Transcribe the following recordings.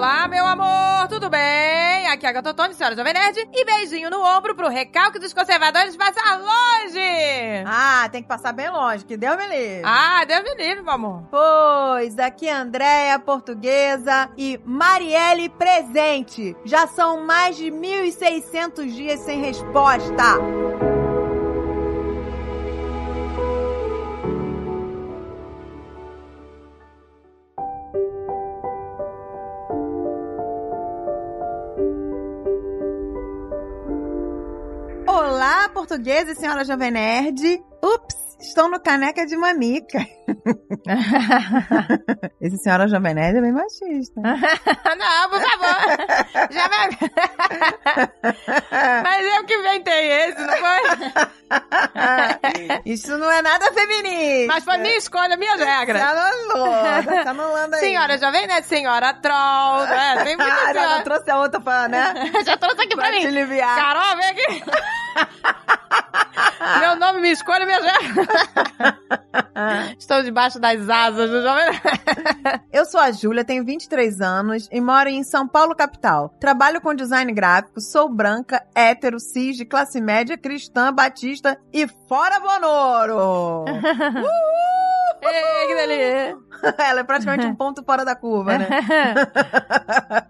Olá, meu amor, tudo bem? Aqui é a Gatotone, senhora Jovem Nerd. E beijinho no ombro pro recalque dos conservadores passar longe! Ah, tem que passar bem longe, que Deus me livre. Ah, Deus me livre, meu amor. Pois, aqui é Andréia, portuguesa, e Marielle presente. Já são mais de 1.600 dias sem resposta. Portuguesa e senhora Jovem Nerd. Ups, estão no caneca de manica. Esse senhora Jovem Nerd é bem machista. não, por favor. Já vai. Mas eu que inventei esse, não foi? Isso não é nada feminista. Mas foi minha escolha, minhas regras. Tá anulando, tá anulando aí. Senhora Jovem Nerd, senhora Troll, né? Tem muita Ah, já trouxe a outra pra, né? Já trouxe aqui pra, Pra mim. te aliviar. Carol, vem aqui. Meu nome, minha escolha, minha Estou debaixo das asas do Jovem Nerd. Eu sou a Júlia, tenho 23 anos e moro em São Paulo, capital. Trabalho com design gráfico, sou branca, hétero, cis, de classe média, cristã, batista e fora Bonoro! Ei, que delícia. Ela é praticamente um ponto fora da curva, né?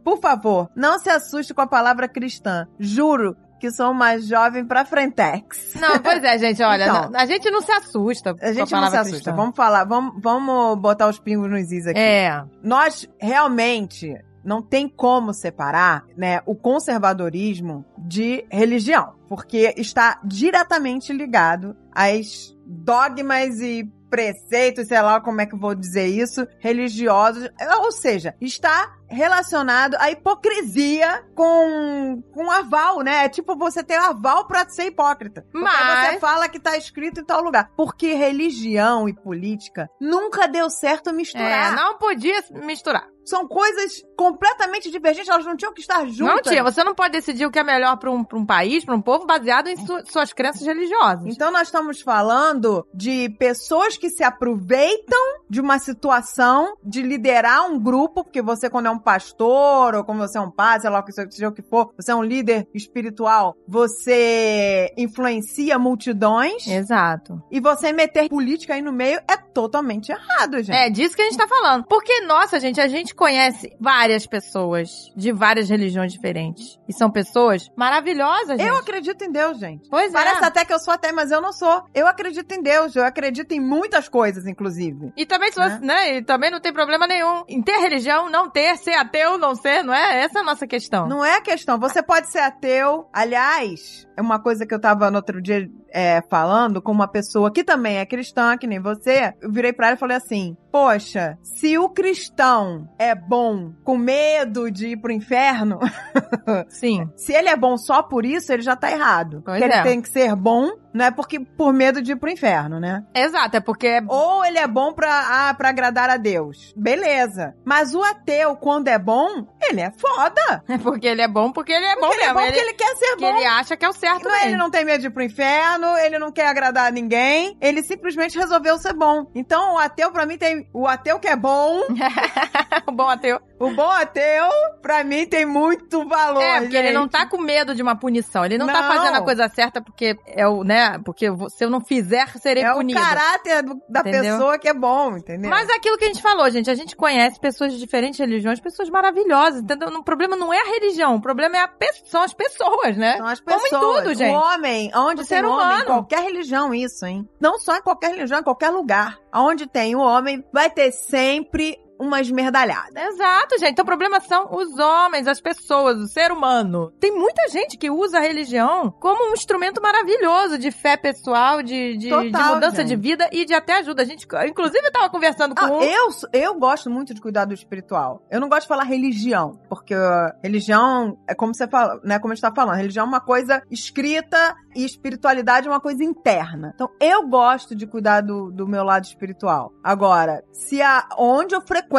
Por favor, não se assuste com a palavra cristã. Juro que sou uma jovem pra frentex. Não, pois é, gente, olha, Então. a gente não se assusta A gente não se assusta. cristã. Vamos falar, vamos, vamos botar os pingos nos is aqui. É, Nós realmente não tem como separar, né, o conservadorismo de religião, porque está diretamente ligado às dogmas e preceitos, sei lá como é que eu vou dizer isso, religiosos, ou seja, está relacionado à hipocrisia com com aval, né? É tipo você ter aval pra ser hipócrita. Mas- você fala que tá escrito em tal lugar. Porque religião e política nunca deu certo misturar. é, não podia misturar. São coisas completamente divergentes, elas não tinham que estar juntas. Não tinha, você não pode decidir o que é melhor para um, pra um país, para um povo, baseado em su- suas crenças religiosas. Então nós estamos falando de pessoas que se aproveitam de uma situação de liderar um grupo, porque você quando é um pastor, ou como você é um padre, sei lá seja o que for, você é um líder espiritual, você influencia multidões, Exato. e você meter política aí no meio é totalmente errado, gente. É disso que a gente tá falando. Porque, nossa, gente, a gente conhece várias pessoas de várias religiões diferentes. E são pessoas maravilhosas, gente. Eu acredito em Deus, gente. Pois Parece é. até que eu sou até, mas eu não sou. Eu acredito em Deus, eu acredito em muitas coisas, inclusive. E também, se você, né? E também não tem problema nenhum em ter religião, não ter, ser ateu, não ser, não é? Essa é a nossa questão. Não é a questão. Você pode ser ateu. Aliás, é uma coisa que eu tava no outro dia é, falando com uma pessoa que também é cristã, que nem você. Eu virei pra ela e falei assim: Poxa, se o cristão é bom com medo de ir pro inferno, Sim. se ele é bom só por isso, ele já tá errado. Pois é. ele tem que ser bom, não é porque por medo de ir pro inferno, né? Exato, é porque. Ou ele é bom pra, ah, pra agradar a Deus. Beleza. Mas o ateu, quando é bom, ele é foda. É porque ele é bom, porque ele é bom Porque ele é mesmo. bom porque ele quer ser bom. ele acha que é o certo Não, ele não tem medo de ir pro inferno, ele não quer agradar a ninguém, ele simplesmente resolveu ser bom. Então, o ateu, pra mim, tem. O ateu que é bom, o bom ateu. O bom ateu, pra mim, tem muito valor. É, porque ele gente. não tá com medo de uma punição. Ele não, tá Não. fazendo a coisa certa porque é o, né? Porque se eu não fizer, serei É punido. o caráter do- da Entendeu? pessoa que é bom, entendeu? Mas é aquilo que a gente falou, gente. A gente conhece pessoas de diferentes religiões, pessoas maravilhosas, entendeu? O problema não é a religião, o problema é a são as pessoas, né? São as Como pessoas. em tudo, gente. O homem, onde O tem ser homem, humano. qualquer religião, isso, hein? Não só em qualquer religião, em qualquer lugar. Onde tem o homem, vai ter sempre uma esmerdalhada. Exato, gente. Então o problema são os homens, as pessoas, o ser humano. Tem muita gente que usa a religião como um instrumento maravilhoso de fé pessoal, de, de, Total, de mudança gente. de vida e de até ajuda. A gente, inclusive, eu tava conversando com Ah, um. eu, eu gosto muito de cuidar do espiritual. Eu não gosto de falar religião, porque religião é como você fala, né? Como a gente tá falando, religião é uma coisa escrita e espiritualidade é uma coisa interna. Então, eu gosto de cuidar do, do meu lado espiritual. Agora, se a, onde eu frequento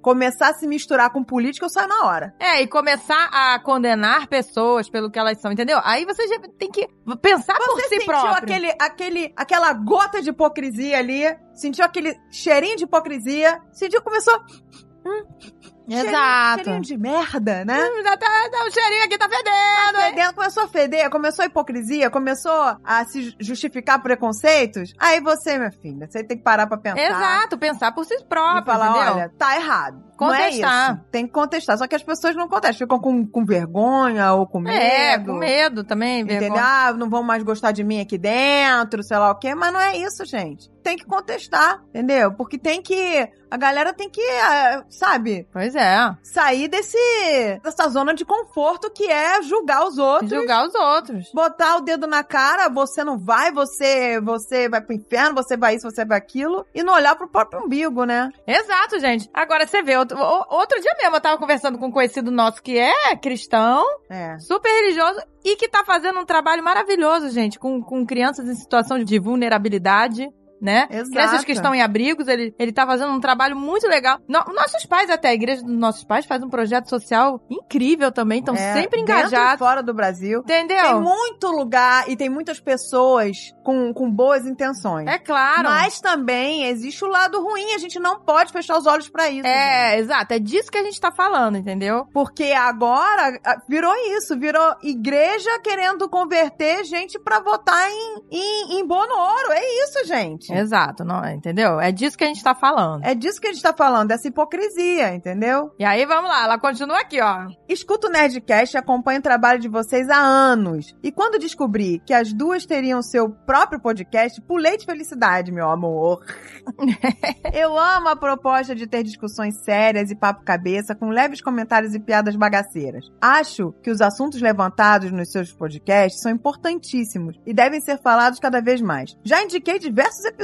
começar a se misturar com política, eu saio na hora. É, e começar a condenar pessoas pelo que elas são, entendeu? Aí você já tem que pensar por Você si sentiu próprio. aquele, aquele, aquela gota de hipocrisia ali? Sentiu aquele cheirinho de hipocrisia? Sentiu, começou... Hum, Exato. Cheirinho de merda, né? Já tá, tá, o cheirinho aqui tá fedendo. hein? Fedendo, começou a feder, começou a hipocrisia, começou a se justificar preconceitos. Aí você, minha filha, você tem que parar pra pensar. Exato, pensar por si E próprio, falar, entendeu? olha, tá errado. Contestar. Não é. Tem que contestar. Só que as pessoas não contestam. Ficam com, com vergonha ou com medo. é, com medo também, Entendeu? vergonha. Ah, não vão mais gostar de mim aqui dentro, sei lá o quê. Mas não é isso, gente. Tem que contestar, entendeu? Porque tem que... A galera tem que, ah, sabe, Pois é. sair desse dessa zona de conforto que é julgar os outros. Julgar os outros. Botar o dedo na cara, você não vai, você você vai pro inferno, você vai isso, você vai aquilo, e não olhar pro próprio umbigo, né? Exato, gente. Agora você vê, outro, o- outro dia mesmo eu tava conversando com um conhecido nosso que é cristão, É. super religioso e que tá fazendo um trabalho maravilhoso, gente, com, com crianças em situação de vulnerabilidade. Né? Exato. Crianças que estão em abrigos, ele, ele tá fazendo um trabalho muito legal. No- nossos pais, até a igreja dos nossos pais, faz um projeto social incrível também, estão É, sempre engajados. fora do Brasil. Entendeu? Tem muito lugar e tem muitas pessoas com, com boas intenções. É claro. Mas também existe o lado ruim, a gente não pode fechar os olhos pra isso. gente. É, exato. É disso que a gente tá falando, entendeu? Porque agora virou isso, virou igreja querendo converter gente pra votar em, em, em Bonoro. É isso, gente. Exato, não, entendeu? É disso que a gente tá falando. É disso que a gente tá falando, dessa hipocrisia, entendeu? E aí, vamos lá, ela continua aqui, ó. Escuto o Nerdcast e acompanho o trabalho de vocês há anos. E quando descobri que as duas teriam seu próprio podcast, pulei de felicidade, meu amor. Eu amo a proposta de ter discussões sérias e papo cabeça com leves comentários e piadas bagaceiras. Acho que os assuntos levantados nos seus podcasts são importantíssimos e devem ser falados cada vez mais. Já indiquei diversos episódios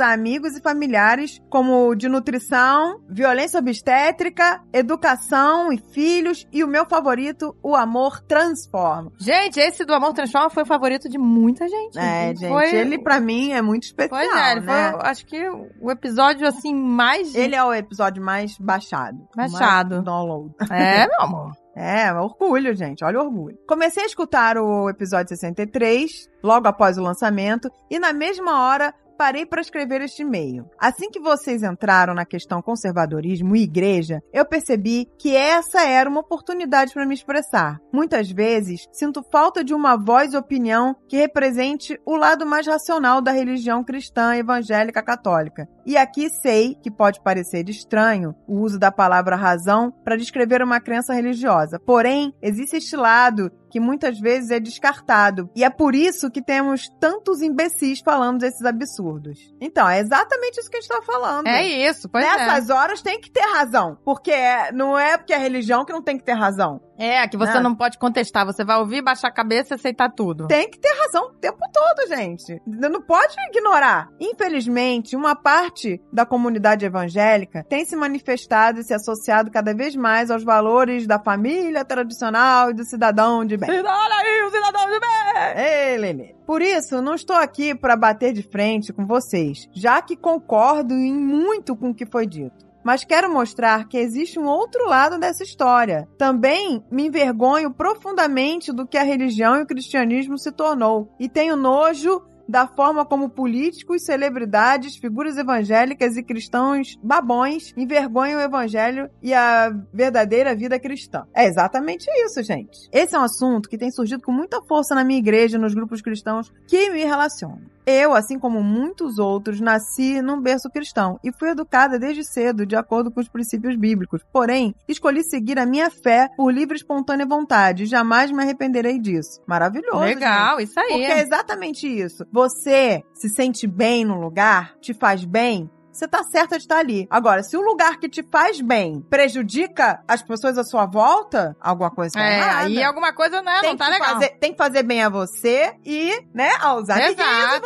a amigos e familiares, como de nutrição, violência obstétrica, educação e filhos e o meu favorito, o amor transforma. Gente, esse do Amor Transforma foi o favorito de muita gente. É, gente, Foi- ele pra mim é muito especial, Pois é, né? foi, acho que, o episódio, assim, mais... Ele é o episódio mais baixado. Baixado. Mais download. É, meu amor. É, orgulho, gente. Olha o orgulho. Comecei a escutar o episódio 63, logo após o lançamento, e na mesma hora parei para escrever este e-mail. Assim que vocês entraram na questão conservadorismo e igreja, eu percebi que essa era uma oportunidade para me expressar. Muitas vezes sinto falta de uma voz e opinião que represente o lado mais racional da religião cristã evangélica católica. E aqui sei que pode parecer estranho o uso da palavra razão para descrever uma crença religiosa. Porém, existe este lado que muitas vezes é descartado. E é por isso que temos tantos imbecis falando desses absurdos. Então, é exatamente isso que a gente tá falando. É isso, pois Nessas horas tem que ter razão. Porque é- não é porque é religião que não tem que ter razão. É. Que você Né? não pode contestar. Você vai ouvir, baixar a cabeça e aceitar tudo. Tem que ter razão o tempo todo, gente. Não pode ignorar. Infelizmente, uma parte da comunidade evangélica tem se manifestado e se associado cada vez mais aos valores da família tradicional e do cidadão de bem. Olha aí, o cidadão de bem! Ei, Lelê. Por isso, não estou aqui para bater de frente com vocês, já que concordo em muito com o que foi dito. Mas quero mostrar que existe um outro lado dessa história. Também me envergonho profundamente do que a religião e o cristianismo se tornou. E tenho nojo da forma como políticos, celebridades, figuras evangélicas e cristãos babões envergonham o evangelho e a verdadeira vida cristã. É exatamente isso, gente. Esse é um assunto que tem surgido com muita força na minha igreja nos grupos cristãos que me relacionam. Eu, assim como muitos outros, nasci num berço cristão e fui educada desde cedo de acordo com os princípios bíblicos. Porém, escolhi seguir a minha fé por livre e espontânea vontade e jamais me arrependerei disso. Maravilhoso. gente. Legal, isso aí. Porque é exatamente isso. Você se sente bem no lugar, te faz bem, você tá certa de estar ali. Agora, se o lugar que te faz bem prejudica as pessoas à sua volta, alguma coisa tá É, errada. aí alguma coisa, né, tem não tá legal. fazer, tem que fazer bem a você e, né, aos amiguinhos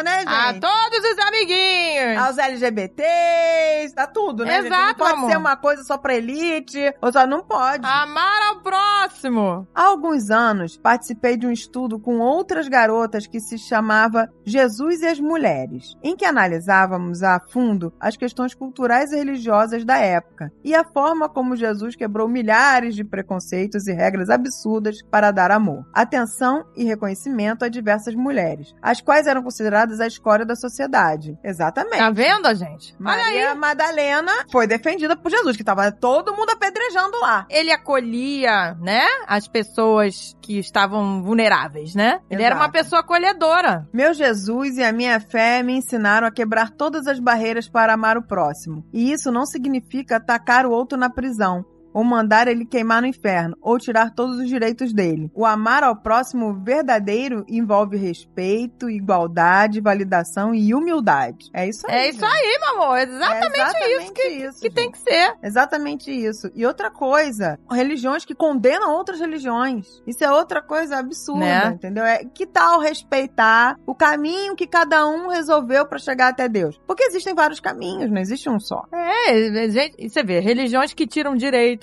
Exato. né, gente? A todos os amiguinhos! Aos LGBTs, tá tudo, né, gente? Não Exato, pode amor. ser uma coisa só pra elite, ou só não pode. Amar ao próximo! Há alguns anos, participei de um estudo com outras garotas que se chamava Jesus e as Mulheres, em que analisávamos a fundo as questões culturais e religiosas da época e a forma como Jesus quebrou milhares de preconceitos e regras absurdas para dar amor, atenção e reconhecimento a diversas mulheres, as quais eram consideradas a escória da sociedade. Exatamente. Tá vendo, gente? Olha Maria aí. Madalena foi defendida por Jesus, que tava todo mundo apedrejando lá. Ele acolhia, né, as pessoas que estavam vulneráveis, né? Ele era Exato. uma pessoa acolhedora. Meu Jesus e a minha fé me ensinaram a quebrar todas as barreiras para amar o próximo. E isso não significa atacar o outro na prisão, ou mandar ele queimar no inferno, ou tirar todos os direitos dele. O amar ao próximo verdadeiro envolve respeito, igualdade, validação e humildade. É isso aí. É isso aí, meu amor. Exatamente, É exatamente isso que, isso, que tem gente. que ser. Exatamente isso. E outra coisa, religiões que condenam outras religiões. Isso é outra coisa absurda, Né? entendeu? É que tal respeitar o caminho que cada um resolveu pra chegar até Deus? Porque existem vários caminhos, não existe um só. É, gente, você vê, religiões que tiram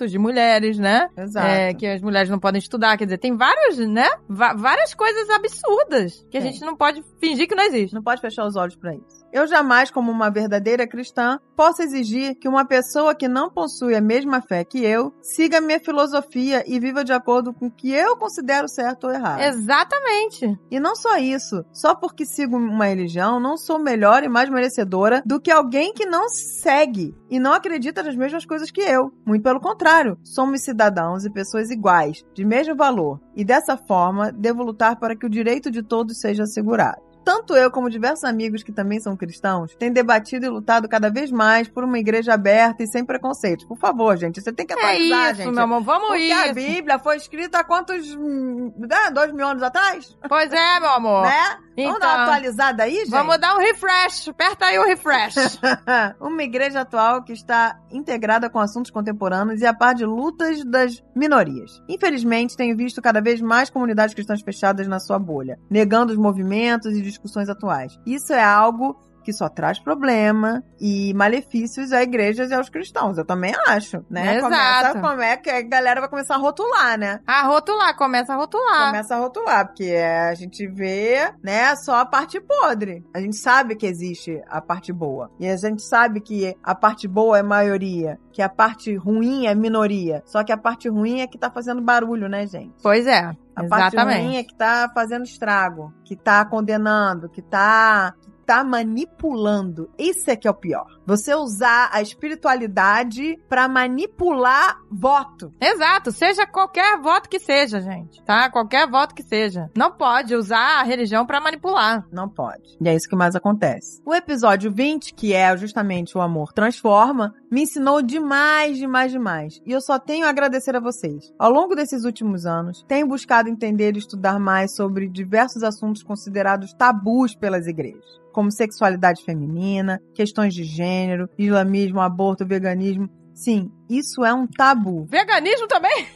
direitos de mulheres, né? Exato. É, que as mulheres não podem estudar, quer dizer, tem vários, né? Va- várias coisas absurdas que a gente não pode fingir que não existe. Não pode fechar os olhos pra isso. Eu jamais, como uma verdadeira cristã, posso exigir que uma pessoa que não possui a mesma fé que eu siga minha filosofia e viva de acordo com o que eu considero certo ou errado. Exatamente. E não só isso, só porque sigo uma religião, não sou melhor e mais merecedora do que alguém que não segue e não acredita nas mesmas coisas que eu. Muito pelo contrário, somos cidadãos e pessoas iguais, de mesmo valor, e dessa forma devo lutar para que o direito de todos seja assegurado. Tanto eu como diversos amigos que também são cristãos têm debatido e lutado cada vez mais por uma igreja aberta e sem preconceitos. Por favor, gente, você tem que É atualizar, isso, gente. meu amor. Vamos Porque a isso. Bíblia foi escrita há quantos. hum, né, dois mil anos atrás? Pois é, meu amor. Né? Vamos Então, dar uma atualizada aí, gente? Vamos dar um refresh. Aperta aí o refresh. uma igreja atual que está integrada com assuntos contemporâneos e a par de lutas das minorias. Infelizmente, tenho visto cada vez mais comunidades cristãs fechadas na sua bolha, negando os movimentos e discussões atuais. Isso é algo que só traz problema e malefícios a igrejas e aos cristãos. Eu também acho, né? Exato. Começa como é que a galera vai começar a rotular, né? a rotular, começa a rotular. Começa a rotular, porque é, a gente vê, né, só a parte podre. A gente sabe que existe a parte boa. E a gente sabe que a parte boa é maioria, que a parte ruim é minoria. Só que a parte ruim é que tá fazendo barulho, né, gente? Pois é. A parte ruim Exatamente. é que tá fazendo estrago, que tá condenando, que tá tá manipulando. Isso é que é o pior. Você usar a espiritualidade pra manipular voto. Exato, seja qualquer voto que seja, gente, tá? Qualquer voto que seja. Não pode usar a religião pra manipular. Não pode. E é isso que mais acontece. O episódio 20, que é justamente o amor transforma, me ensinou demais, demais, demais. E eu só tenho a agradecer a vocês. Ao longo desses últimos anos, tenho buscado entender e estudar mais sobre diversos assuntos considerados tabus pelas igrejas. Como sexualidade feminina, questões de gênero, islamismo, aborto, veganismo. Sim, isso é um tabu. Veganismo também?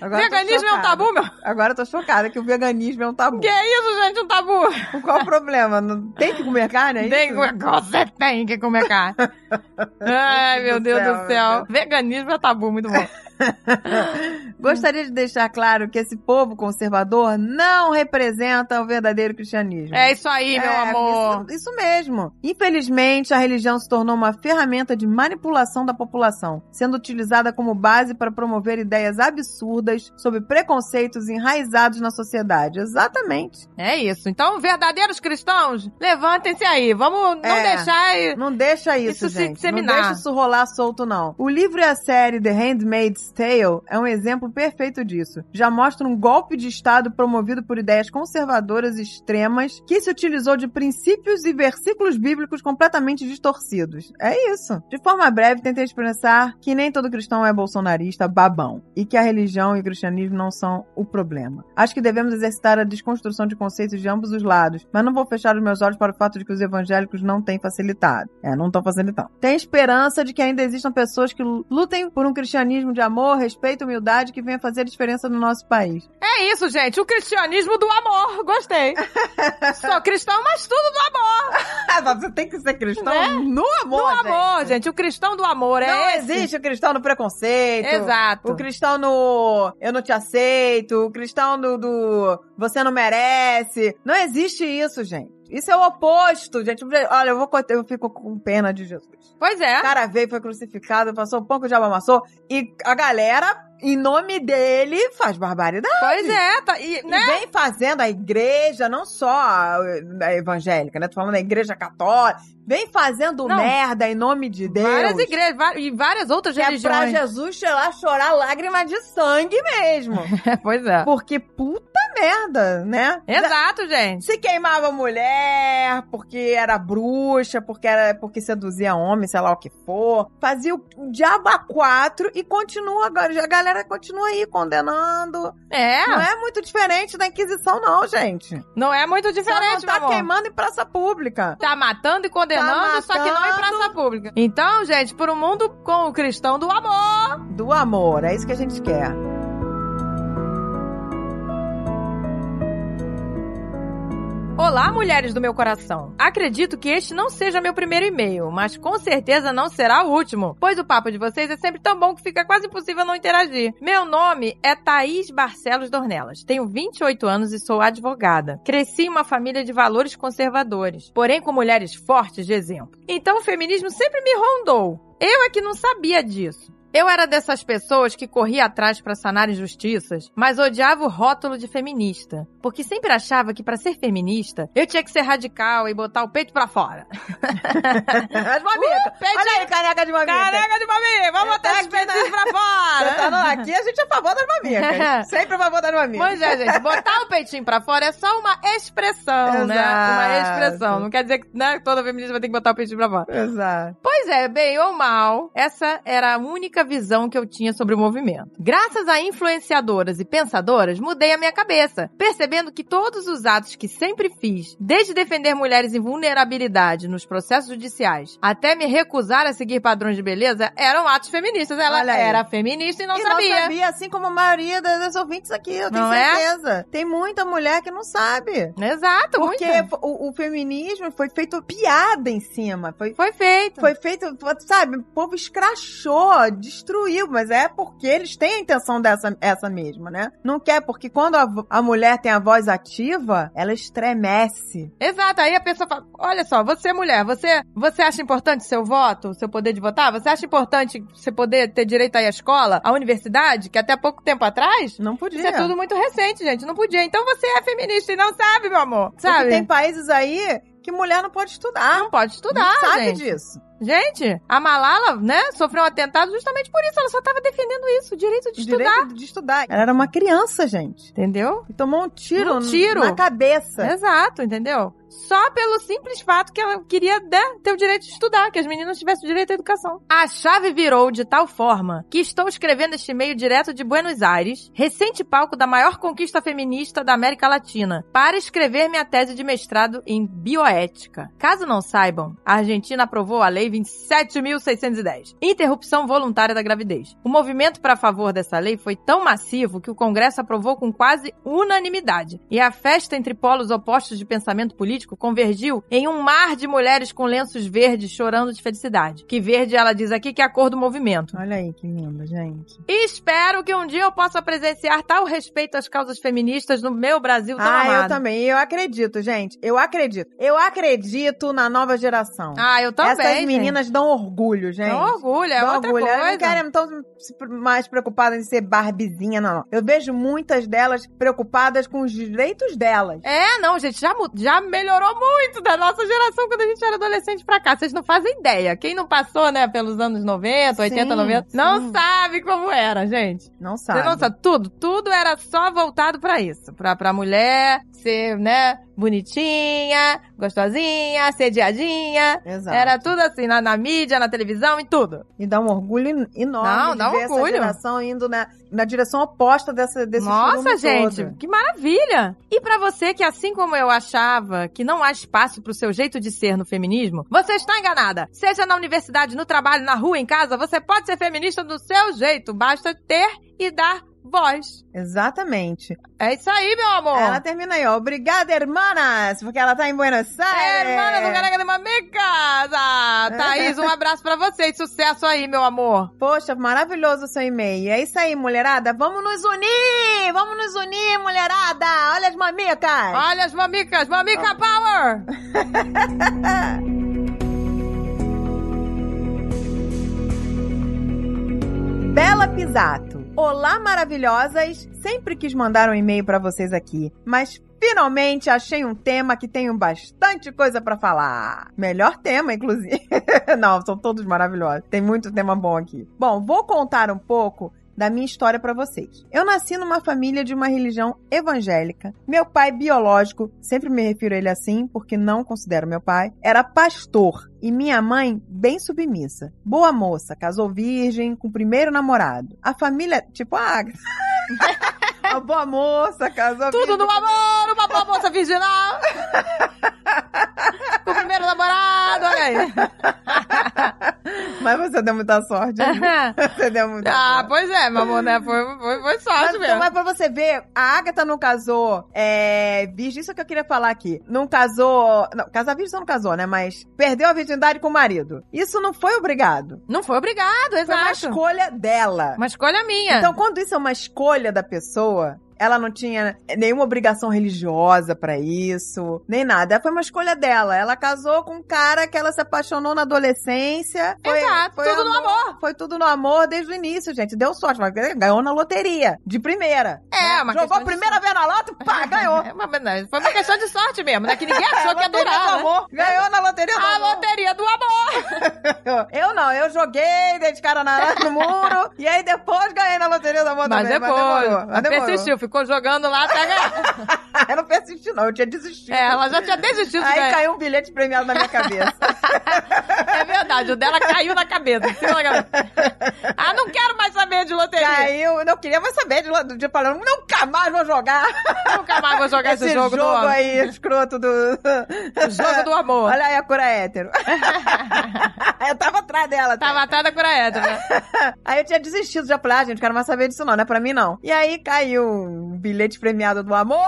Agora Veganismo é um tabu, meu? Agora eu tô chocada que o veganismo é um tabu. Que isso, gente, um tabu? Qual o problema? Não tem que comer carne? É Tem isso? que comer- Você tem que comer carne. Ai, meu Deus do céu. Veganismo é tabu, muito bom. Gostaria de deixar claro que esse povo conservador não representa o verdadeiro cristianismo. É isso aí, meu É, amor. Isso, isso mesmo. Infelizmente, a religião se tornou uma ferramenta de manipulação da população, sendo utilizada como base para promover ideias absurdas sobre preconceitos enraizados na sociedade. Exatamente. É isso. Então, verdadeiros cristãos, levantem-se aí. Vamos não É. deixar. Não deixa isso, Isso se gente. Não disseminar. deixa isso rolar solto, não. O livro e a série The Handmaid's Tale é um exemplo perfeito disso. Já mostra um golpe de Estado promovido por ideias conservadoras extremas que se utilizou de princípios e versículos bíblicos completamente distorcidos. É isso. De forma breve, tentei expressar que nem todo cristão é bolsonarista babão e que a religião e o cristianismo não são o problema. Acho que devemos exercitar a desconstrução de conceitos de ambos os lados, mas não vou fechar os meus olhos para o fato de que os evangélicos não têm facilitado. É, não estão facilitando. Tem esperança de que ainda existam pessoas que lutem por um cristianismo de amor, respeito e humildade que venha fazer diferença no nosso país. É isso, gente. O cristianismo do amor. Gostei. Sou cristão, mas tudo do amor. Você tem que ser cristão Né? no amor, Do amor, gente. gente. O cristão do amor. Não é esse. existe o cristão no preconceito. Exato. O cristão no eu não te aceito, o cristão do, do você não merece. Não existe isso, gente. Isso é o oposto, gente. Olha, eu vou eu fico com pena de Jesus. Pois é. O cara veio, foi crucificado, passou o pão que o diabo amassou, e a galera, em nome dele, faz barbaridade. Pois é, tá, e, E né? vem fazendo a igreja, não só a, evangélica, né? Tô falando da igreja católica. Vem fazendo Não. merda em nome de Deus. Várias igrejas e várias outras Que é pra religiões. Jesus sei lá, chorar lágrima de sangue mesmo. pois é. Porque puta merda, né? Exato, gente. Se queimava mulher, porque era bruxa, porque era porque seduzia homem, sei lá o que for. Fazia o, diabo a quatro e continua agora. A galera continua aí condenando. É, Não é muito diferente da Inquisição, não, gente. não é muito Só não diferente, tá queimando em praça pública. Tá matando e condenando, Tá só que não em matando. praça pública. Então, gente, por um mundo com o cristão do amor. Do amor, é isso que a gente quer. Olá, mulheres do meu coração. Acredito que este não seja meu primeiro e-mail, mas com certeza não será o último, pois o papo de vocês é sempre tão bom que fica quase impossível não interagir. Meu nome é Thaís Barcelos Dornelas. Tenho 28 anos e sou advogada. Cresci em uma família de valores conservadores, porém com mulheres fortes de exemplo. Então o feminismo sempre me rondou. Eu é que não sabia disso. Eu era dessas pessoas que corria atrás para sanar injustiças, mas odiava o rótulo de feminista, porque sempre achava que para ser feminista eu tinha que ser radical e botar o peito pra fora. As mamicas. Uh, peito- Olha aí, caneca de mamita. Careca de mami, vamos botar Tá os peitinhos pra fora. Tá, não, aqui a gente é a favor das mamicas. Sempre a favor das mamicas. Pois é, gente, botar o peitinho pra fora é só uma expressão, né? Uma Exato. expressão. Não quer dizer que né, toda feminista vai ter que botar o peitinho pra fora. Exato. Pois é, bem ou mal, essa era a única visão que eu tinha sobre o movimento. Graças a influenciadoras e pensadoras, mudei a minha cabeça, percebendo que todos os atos que sempre fiz, desde defender mulheres em vulnerabilidade nos processos judiciais, até me recusar a seguir padrões de beleza, eram atos feministas. Ela era feminista e não e sabia. não sabia, assim como a maioria das ouvintes aqui, eu tenho Não é? certeza. Tem muita mulher que não sabe. Exato, Porque o, o feminismo foi feito piada em cima. Foi, Foi feito. foi feito, sabe, o povo escrachou, destruiu, mas é porque eles têm a intenção dessa essa mesma, né? Não quer, porque quando a, a mulher tem a voz ativa, ela estremece. Exato, aí a pessoa fala, olha só, você é mulher, você, você acha importante seu voto, seu poder de votar? Você acha importante você poder ter direito a ir à escola, à universidade, que até pouco tempo atrás, Não podia. isso é tudo muito recente, gente, não podia. Então você é feminista e não sabe, meu amor, Porque sabe? tem países aí que mulher não pode estudar. Não pode estudar, não sabe gente. disso. Gente, a Malala, né, sofreu um atentado justamente por isso, ela só tava defendendo isso, o direito de O estudar, direito de estudar. Ela era uma criança, gente. entendeu? E tomou um tiro, Um tiro. na cabeça. Exato, entendeu? Só pelo simples fato que ela queria né, ter o direito de estudar, que as meninas tivessem o direito à educação. A chave virou de tal forma que estou escrevendo este e-mail direto de Buenos Aires, recente palco da maior conquista feminista da América Latina, para escrever minha tese de mestrado em bioética. Caso não saibam, a Argentina aprovou a Lei 27.610, interrupção voluntária da gravidez. O movimento para favor dessa lei foi tão massivo que o Congresso aprovou com quase unanimidade, e a festa entre polos opostos de pensamento político convergiu em um mar de mulheres com lenços verdes chorando de felicidade. Que verde ela diz aqui que é a cor do movimento. Olha aí que lindo, gente. E espero que um dia eu possa presenciar tal respeito às causas feministas no meu Brasil tão Ah, amado. eu também. Eu acredito, gente. Eu acredito. Eu acredito na nova geração. Ah, eu também. Essas gente. meninas dão orgulho, gente. Dão orgulho, é Dão outra orgulho. Coisa. não querem, não pre- mais preocupadas em ser barbizinha, não. Eu vejo muitas delas preocupadas com os direitos delas. É, não, gente, já, já melhorou muito da nossa geração quando a gente era adolescente pra cá. Vocês não fazem ideia. Quem não passou, né, pelos anos 90, 80, Sim, 90, não sim. sabe como era, gente. Não Você sabe. não sabe, tudo, tudo era só voltado pra isso. Pra, pra mulher ser, né, bonitinha, gostosinha, sediadinha. Exato. Era tudo assim, na, na mídia, na televisão e tudo. E dá um orgulho enorme Não, dá um ver orgulho. essa geração indo na, na direção oposta dessa, desse Nossa, gente, todo. que maravilha! E pra você que, assim como eu achava que não há espaço pro seu jeito de ser no feminismo, você está enganada. Seja na universidade, no trabalho, na rua, em casa, você pode ser feminista do seu jeito. Basta ter e dar voz. Exatamente. É isso aí, meu amor. Ela termina aí, ó. Obrigada, hermanas, porque ela tá em Buenos Aires. É, hermana do Careca de Mamicas! Ah, Thaís, um abraço pra vocês. Sucesso aí, meu amor. Poxa, maravilhoso o seu e-mail. É isso aí, mulherada. Vamos nos unir! Vamos nos unir, mulherada! Olha as mamicas! Olha as mamicas, mamica power! Bela Pisato. Olá, maravilhosas! Sempre quis mandar um e-mail pra vocês aqui, mas finalmente achei um tema que tenho bastante coisa pra falar. Melhor tema, inclusive. Não, são todos maravilhosos. Tem muito tema bom aqui. Bom, vou contar um pouco da minha história para vocês. Eu nasci numa família de uma religião evangélica. Meu pai biológico, sempre me refiro a ele assim porque não considero meu pai, era pastor e minha mãe bem submissa. Boa moça, casou virgem com o primeiro namorado. A família, tipo, ah, a boa moça, casou Tudo no amor, uma boa moça virginal. Com o primeiro namorado, olha aí. Mas você deu muita sorte. Você deu muita Ah, sorte. pois é, meu amor, né? Foi, foi, foi sorte Mas, mesmo. mas pra você ver, a Agatha não casou é, virgem, isso que eu queria falar aqui. Não casou. Não, casar virgem não casou, né? Mas perdeu a virgindade com o marido. Isso não foi obrigado. Não foi obrigado, Foi uma exato. escolha dela. Uma escolha minha. Então, quando isso é uma escolha da pessoa, ela não tinha nenhuma obrigação religiosa pra isso, nem nada. Foi uma escolha dela. Ela casou com um cara que ela se apaixonou na adolescência. Foi, Exato, foi tudo no amor. Foi tudo no amor desde o início, gente. Deu sorte, mas ganhou na loteria. De primeira. É, né? uma Jogou a primeira vez na loto, pá, ganhou. É, mas, foi uma questão de sorte mesmo, né? Que ninguém achou que ia durar, do né? amor. Ganhou na loteria do A amor. loteria do amor. Eu não, eu joguei, dei de cara na, no muro, e aí depois ganhei na loteria do amor Mas também. depois, mas demorou. Mas demorou. persistiu, ficou jogando lá até ganhar. eu não persisti, não, eu tinha desistido. É, ela já tinha desistido de Aí caiu um bilhete premiado na minha cabeça. É verdade, o dela caiu na cabeça. Ah, não quero mais saber de loteria. caiu, não queria mais saber de, de falando, nunca mais vou jogar Nunca mais vou jogar esse, esse jogo, do amor. aí, escroto do... O jogo do amor. Olha aí a cura hétero. eu tava atrás dela. até. Tava atrás da curaeta, né? Aí eu tinha desistido, já falei, ah, gente, não quero mais saber disso não, não é pra mim não. E aí caiu um bilhete premiado do amor,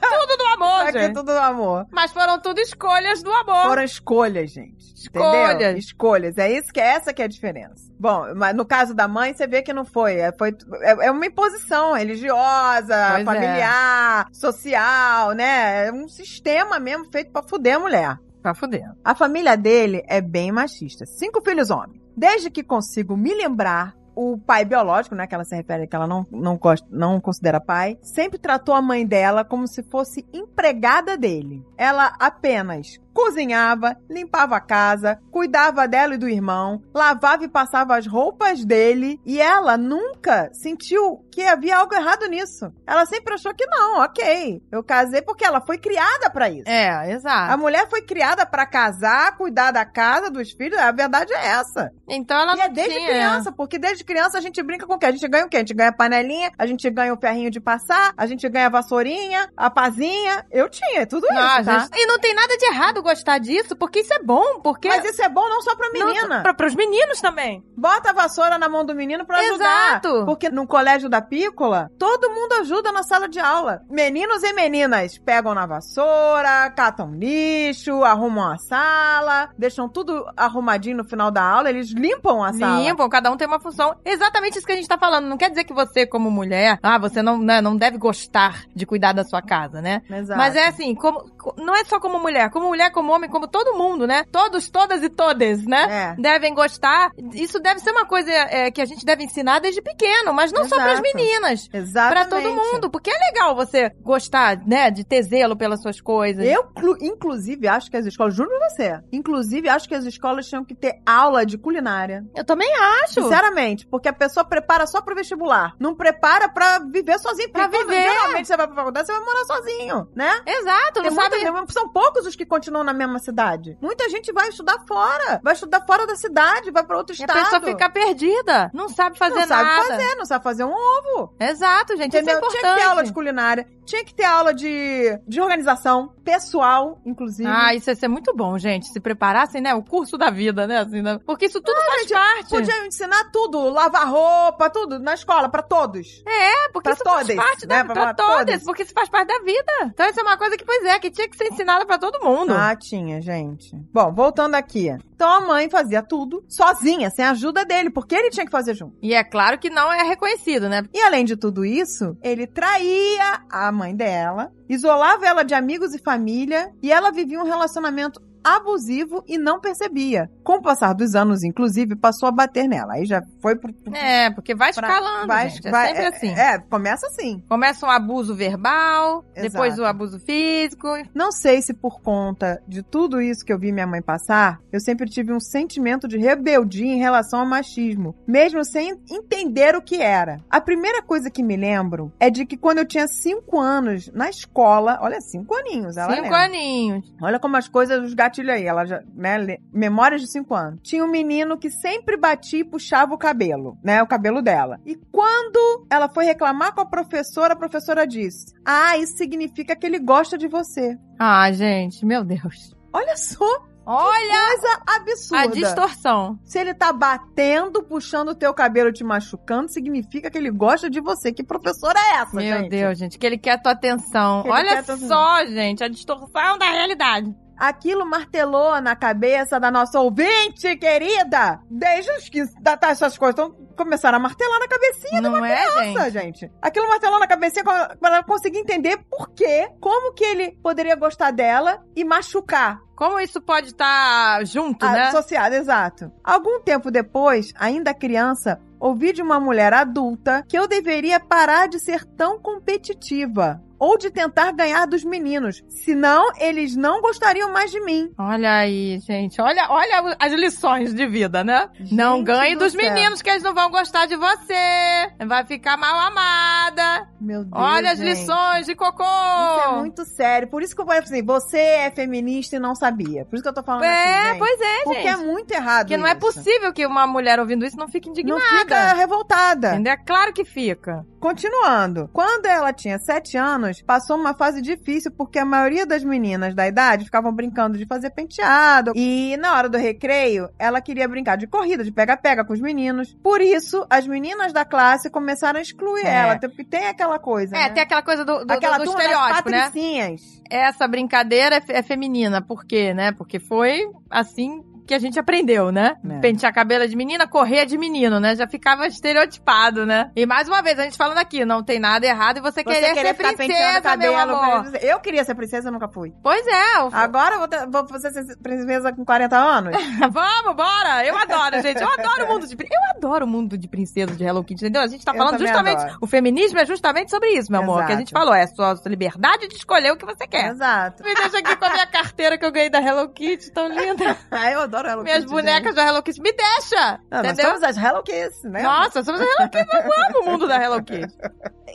Tudo do amor, aqui gente. tudo do amor. Mas foram tudo escolhas do amor. Foram escolhas, gente. Escolhas. Entendeu? Escolhas. É isso que é essa que é a diferença. Bom, mas no caso da mãe, você vê que não foi. É, foi, é, é uma imposição religiosa, Pois é. familiar, social, né? É um sistema mesmo feito pra fuder a mulher. Pra fuder. A família dele é bem machista. Cinco filhos homens. Desde que consigo me lembrar, o pai biológico, né, que ela se refere, que ela não, não, gosta, não considera pai, sempre tratou a mãe dela como se fosse empregada dele. Ela apenas cozinhava, limpava a casa, cuidava dela e do irmão, lavava e passava as roupas dele, e ela nunca sentiu que havia algo errado nisso. Ela sempre achou que não, ok. Eu casei porque ela foi criada pra isso. É, A exato. mulher foi criada pra casar, cuidar da casa, dos filhos, a verdade é essa. Então ela e é desde tinha... criança, porque desde criança a gente brinca com o quê? A gente ganha o quê? A gente ganha panelinha, a gente ganha o ferrinho de passar, a gente ganha a vassourinha, a pazinha. Eu tinha, é tudo Não, isso, tá? gente, E não tem nada de errado gostar disso, porque isso é bom, porque... Mas isso é bom não só pra Não, menina. pra, pros meninos também. Bota a vassoura na mão do menino pra ajudar. Exato. Porque no colégio da Pícola, todo mundo ajuda na sala de aula. Meninos e meninas pegam na vassoura, catam lixo, arrumam a sala, deixam tudo arrumadinho no final da aula, eles limpam a sala. Limpam, cada um tem uma função. Exatamente isso que a gente tá falando. Não quer dizer que você, como mulher, ah, você não, né, não deve gostar de cuidar da sua casa, né? Exato. Mas é assim, como, co- não é só como mulher, como mulher, como homem, como todo mundo, né? Todos, todas e todas, né? É. Devem gostar. Isso deve ser uma coisa é, que a gente deve ensinar desde pequeno, mas não só pras Exato. meninas. Pra Exatamente. todo mundo, porque é legal você gostar, né, de ter zelo pelas suas coisas. Eu, clu- inclusive, acho que as escolas, juro pra você, inclusive, acho que as escolas tinham que ter aula de culinária. Eu também acho. Sinceramente, porque a pessoa prepara só pro vestibular. Não prepara pra viver sozinho. Pra viver. Geralmente você vai pra faculdade, você vai morar sozinho, né? Exato, Tem não sabe... são poucos os que continuam na mesma cidade. Muita gente vai estudar fora. Vai estudar fora da cidade, vai pra outro E a estado. pessoa fica perdida, não sabe fazer não sabe nada. fazer, não sabe fazer um ovo. Exato, gente, Entendeu? isso é Tinha importante. que ter aula de culinária. Tinha que ter aula de, de organização pessoal, inclusive. Ah, isso ia ser muito bom, gente. Se preparassem, né? O curso da vida, né? Assim, né? Porque isso tudo faz gente, parte. Podia ensinar tudo, lavar roupa, tudo, na escola, pra todos. É, porque pra isso todas, faz parte né? da Pra- pra, pra todas. porque isso faz parte da vida. Então isso é uma coisa que, pois é, que tinha que ser ensinada pra todo mundo. Ah, tinha, gente. Bom, voltando aqui. Então a mãe fazia tudo sozinha, sem a ajuda dele, porque ele tinha que fazer junto. E é claro que não é reconhecido, né? E além de tudo isso, ele traía a mãe dela, isolava ela de amigos e família, e ela vivia um relacionamento abusivo e não percebia. Com o passar dos anos, inclusive, passou a bater nela. Aí já foi pro. É, porque vai escalando, vai- gente. É vai- sempre é- assim. É, começa assim. Começa um abuso verbal, depois Exato. o abuso físico. Não sei se por conta de tudo isso que eu vi minha mãe passar, eu sempre tive um sentimento de rebeldia em relação ao machismo, mesmo sem entender o que era. A primeira coisa que me lembro é de que quando eu tinha cinco anos, na escola, olha, cinco aninhos, ela cinco lembra. aninhos. Olha como as coisas, os aí, ela já, né, memórias de cinco anos. Tinha um menino que sempre batia e puxava o cabelo, né, o cabelo dela. E quando ela foi reclamar com a professora, a professora disse: "Ah, isso significa que ele gosta de você". Ah, gente, meu Deus. Olha só, Olha coisa absurda. a distorção. Se ele tá batendo, puxando o teu cabelo, te machucando, significa que ele gosta de você. Que professora é essa, Meu gente? Deus, gente, que ele quer a tua atenção. Que Olha atenção. só, gente, a distorção da realidade. Aquilo martelou na cabeça da nossa ouvinte, querida. Desde os que tá, tá, essas coisas tão, começaram a martelar na cabecinha Não é, gente? Nossa, gente. Aquilo martelou na cabecinha pra pra ela conseguir entender por quê, como que ele poderia gostar dela e machucar. Como isso pode estar junto, Ah, né? Associado, exato. Algum tempo depois, ainda criança, ouvi de uma mulher adulta que eu deveria parar de ser tão competitiva. Ou de tentar ganhar dos meninos. Senão, eles não gostariam mais de mim. Olha aí, gente. Olha, olha as lições de vida, né? não Gente ganhe do dos céu. meninos, que eles não vão gostar de você. Vai ficar mal amada. Meu Deus. Olha as gente. lições de cocô. Isso é muito sério. Por isso que eu falei assim: você é feminista e não sabia. Por isso que eu tô falando É, assim. gente. pois é, Porque gente. é muito errado. Porque não é possível que uma mulher ouvindo isso não fique Não indignada. fica revoltada. Entendeu? É claro que fica. Continuando. Quando ela tinha sete anos, passou uma fase difícil porque a maioria das meninas da idade ficavam brincando de fazer penteado. E na hora do recreio, ela queria brincar de corrida, de pega-pega com os meninos. Por isso, as meninas da classe começaram a excluir É. ela. Porque tem aquela coisa. É, né? tem aquela coisa do, do, aquela do turma estereótipo, das né? Essa brincadeira é, é feminina. Por quê, né? Porque foi assim que a gente aprendeu, né? É. Pentear cabelo é de menina, correr é de menino, né? Já ficava estereotipado, né? E mais uma vez, a gente falando aqui, não tem nada errado e você, Você querer, querer ser princesa, cabelo. meu amor. Eu queria ser princesa, eu nunca fui. Pois é, o- Agora eu vou, ter, vou fazer ser princesa com 40 anos. vamos, bora! Eu adoro, gente. Eu adoro o mundo de Eu adoro o mundo de princesas de Hello Kitty, entendeu? A gente tá Eu falando justamente. adoro. O feminismo é justamente sobre isso, meu amor. Que a gente Exato. falou. É sua liberdade de escolher o que você quer. Exato. Me deixa aqui com a minha carteira que eu ganhei da Hello Kitty, tão linda. Ah, eu adoro Hello Minhas Kitty, bonecas da Hello Kitty. Me deixa! Não, nós somos as Hello Kiss, né? Nossa, somos a Hello Kitty. Eu amo o mundo da Hello Kitty.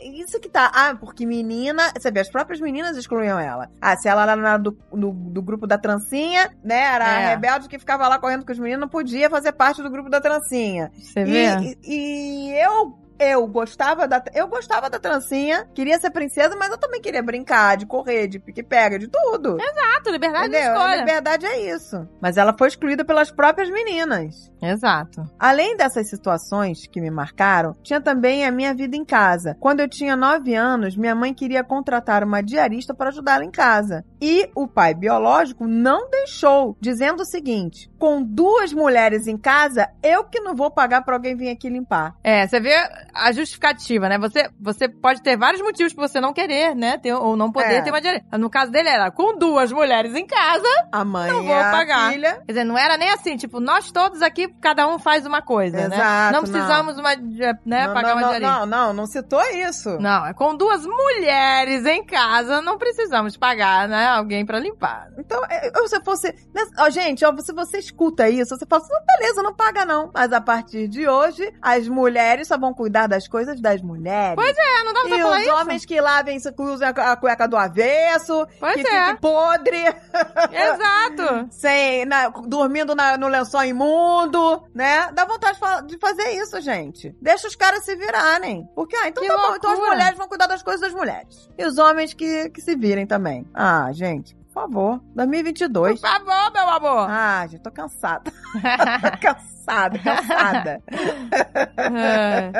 Isso que tá. Ah, porque menina. Você vê, as próprias meninas excluíam ela. Ah, se ela era do, do, do grupo da trancinha, né? Era a É. rebelde que ficava lá correndo com os meninos, não podia fazer parte do grupo da trancinha. Você vê? E, e, e eu. Eu gostava da eu gostava da trancinha, queria ser princesa, mas eu também queria brincar, de correr, de pique-pega, de tudo. Exato, liberdade de? A escolha. liberdade é isso. Mas ela foi excluída pelas próprias meninas. Exato. Além dessas situações que me marcaram, tinha também a minha vida em casa. Quando eu tinha 9 anos, minha mãe queria contratar uma diarista para ajudá-la em casa. E o pai biológico não deixou, dizendo o seguinte: com duas mulheres em casa, eu que não vou pagar para alguém vir aqui limpar. É, você vê a justificativa, né? Você, você pode ter vários motivos pra você não querer, né? Ter, ou não poder É. ter uma direita. No caso dele era com duas mulheres em casa. A mãe Não vou a pagar. filha. Quer dizer, não era nem assim, tipo, nós todos aqui, cada um faz uma coisa, né? Exato, Não precisamos uma, né, não, pagar não, uma não, diarista. não, não, não citou isso. Não, é com duas mulheres em casa, não precisamos pagar, né, alguém pra limpar. Então, é, eu, se eu fosse. né, Ó, gente, ó, se você escuta isso, você fala assim: "Não, beleza, não paga não. Mas a partir de hoje, as mulheres só vão cuidar das coisas das mulheres. Pois é, não dá pra E falar os isso? homens que lavem, que usam a cueca do avesso, Pois que é. podre, Exato. sem, na- dormindo na- no lençol imundo, né? Dá vontade de fa- de fazer isso, gente. Deixa os caras se virarem. Porque, ah, então Que tá bom, então as loucura. mulheres vão cuidar das coisas das mulheres. E os homens que, que se virem também. Ah, gente. Favor. Por 2022. favor, meu amor. Ah, gente, tô cansada. cansada, cansada. É.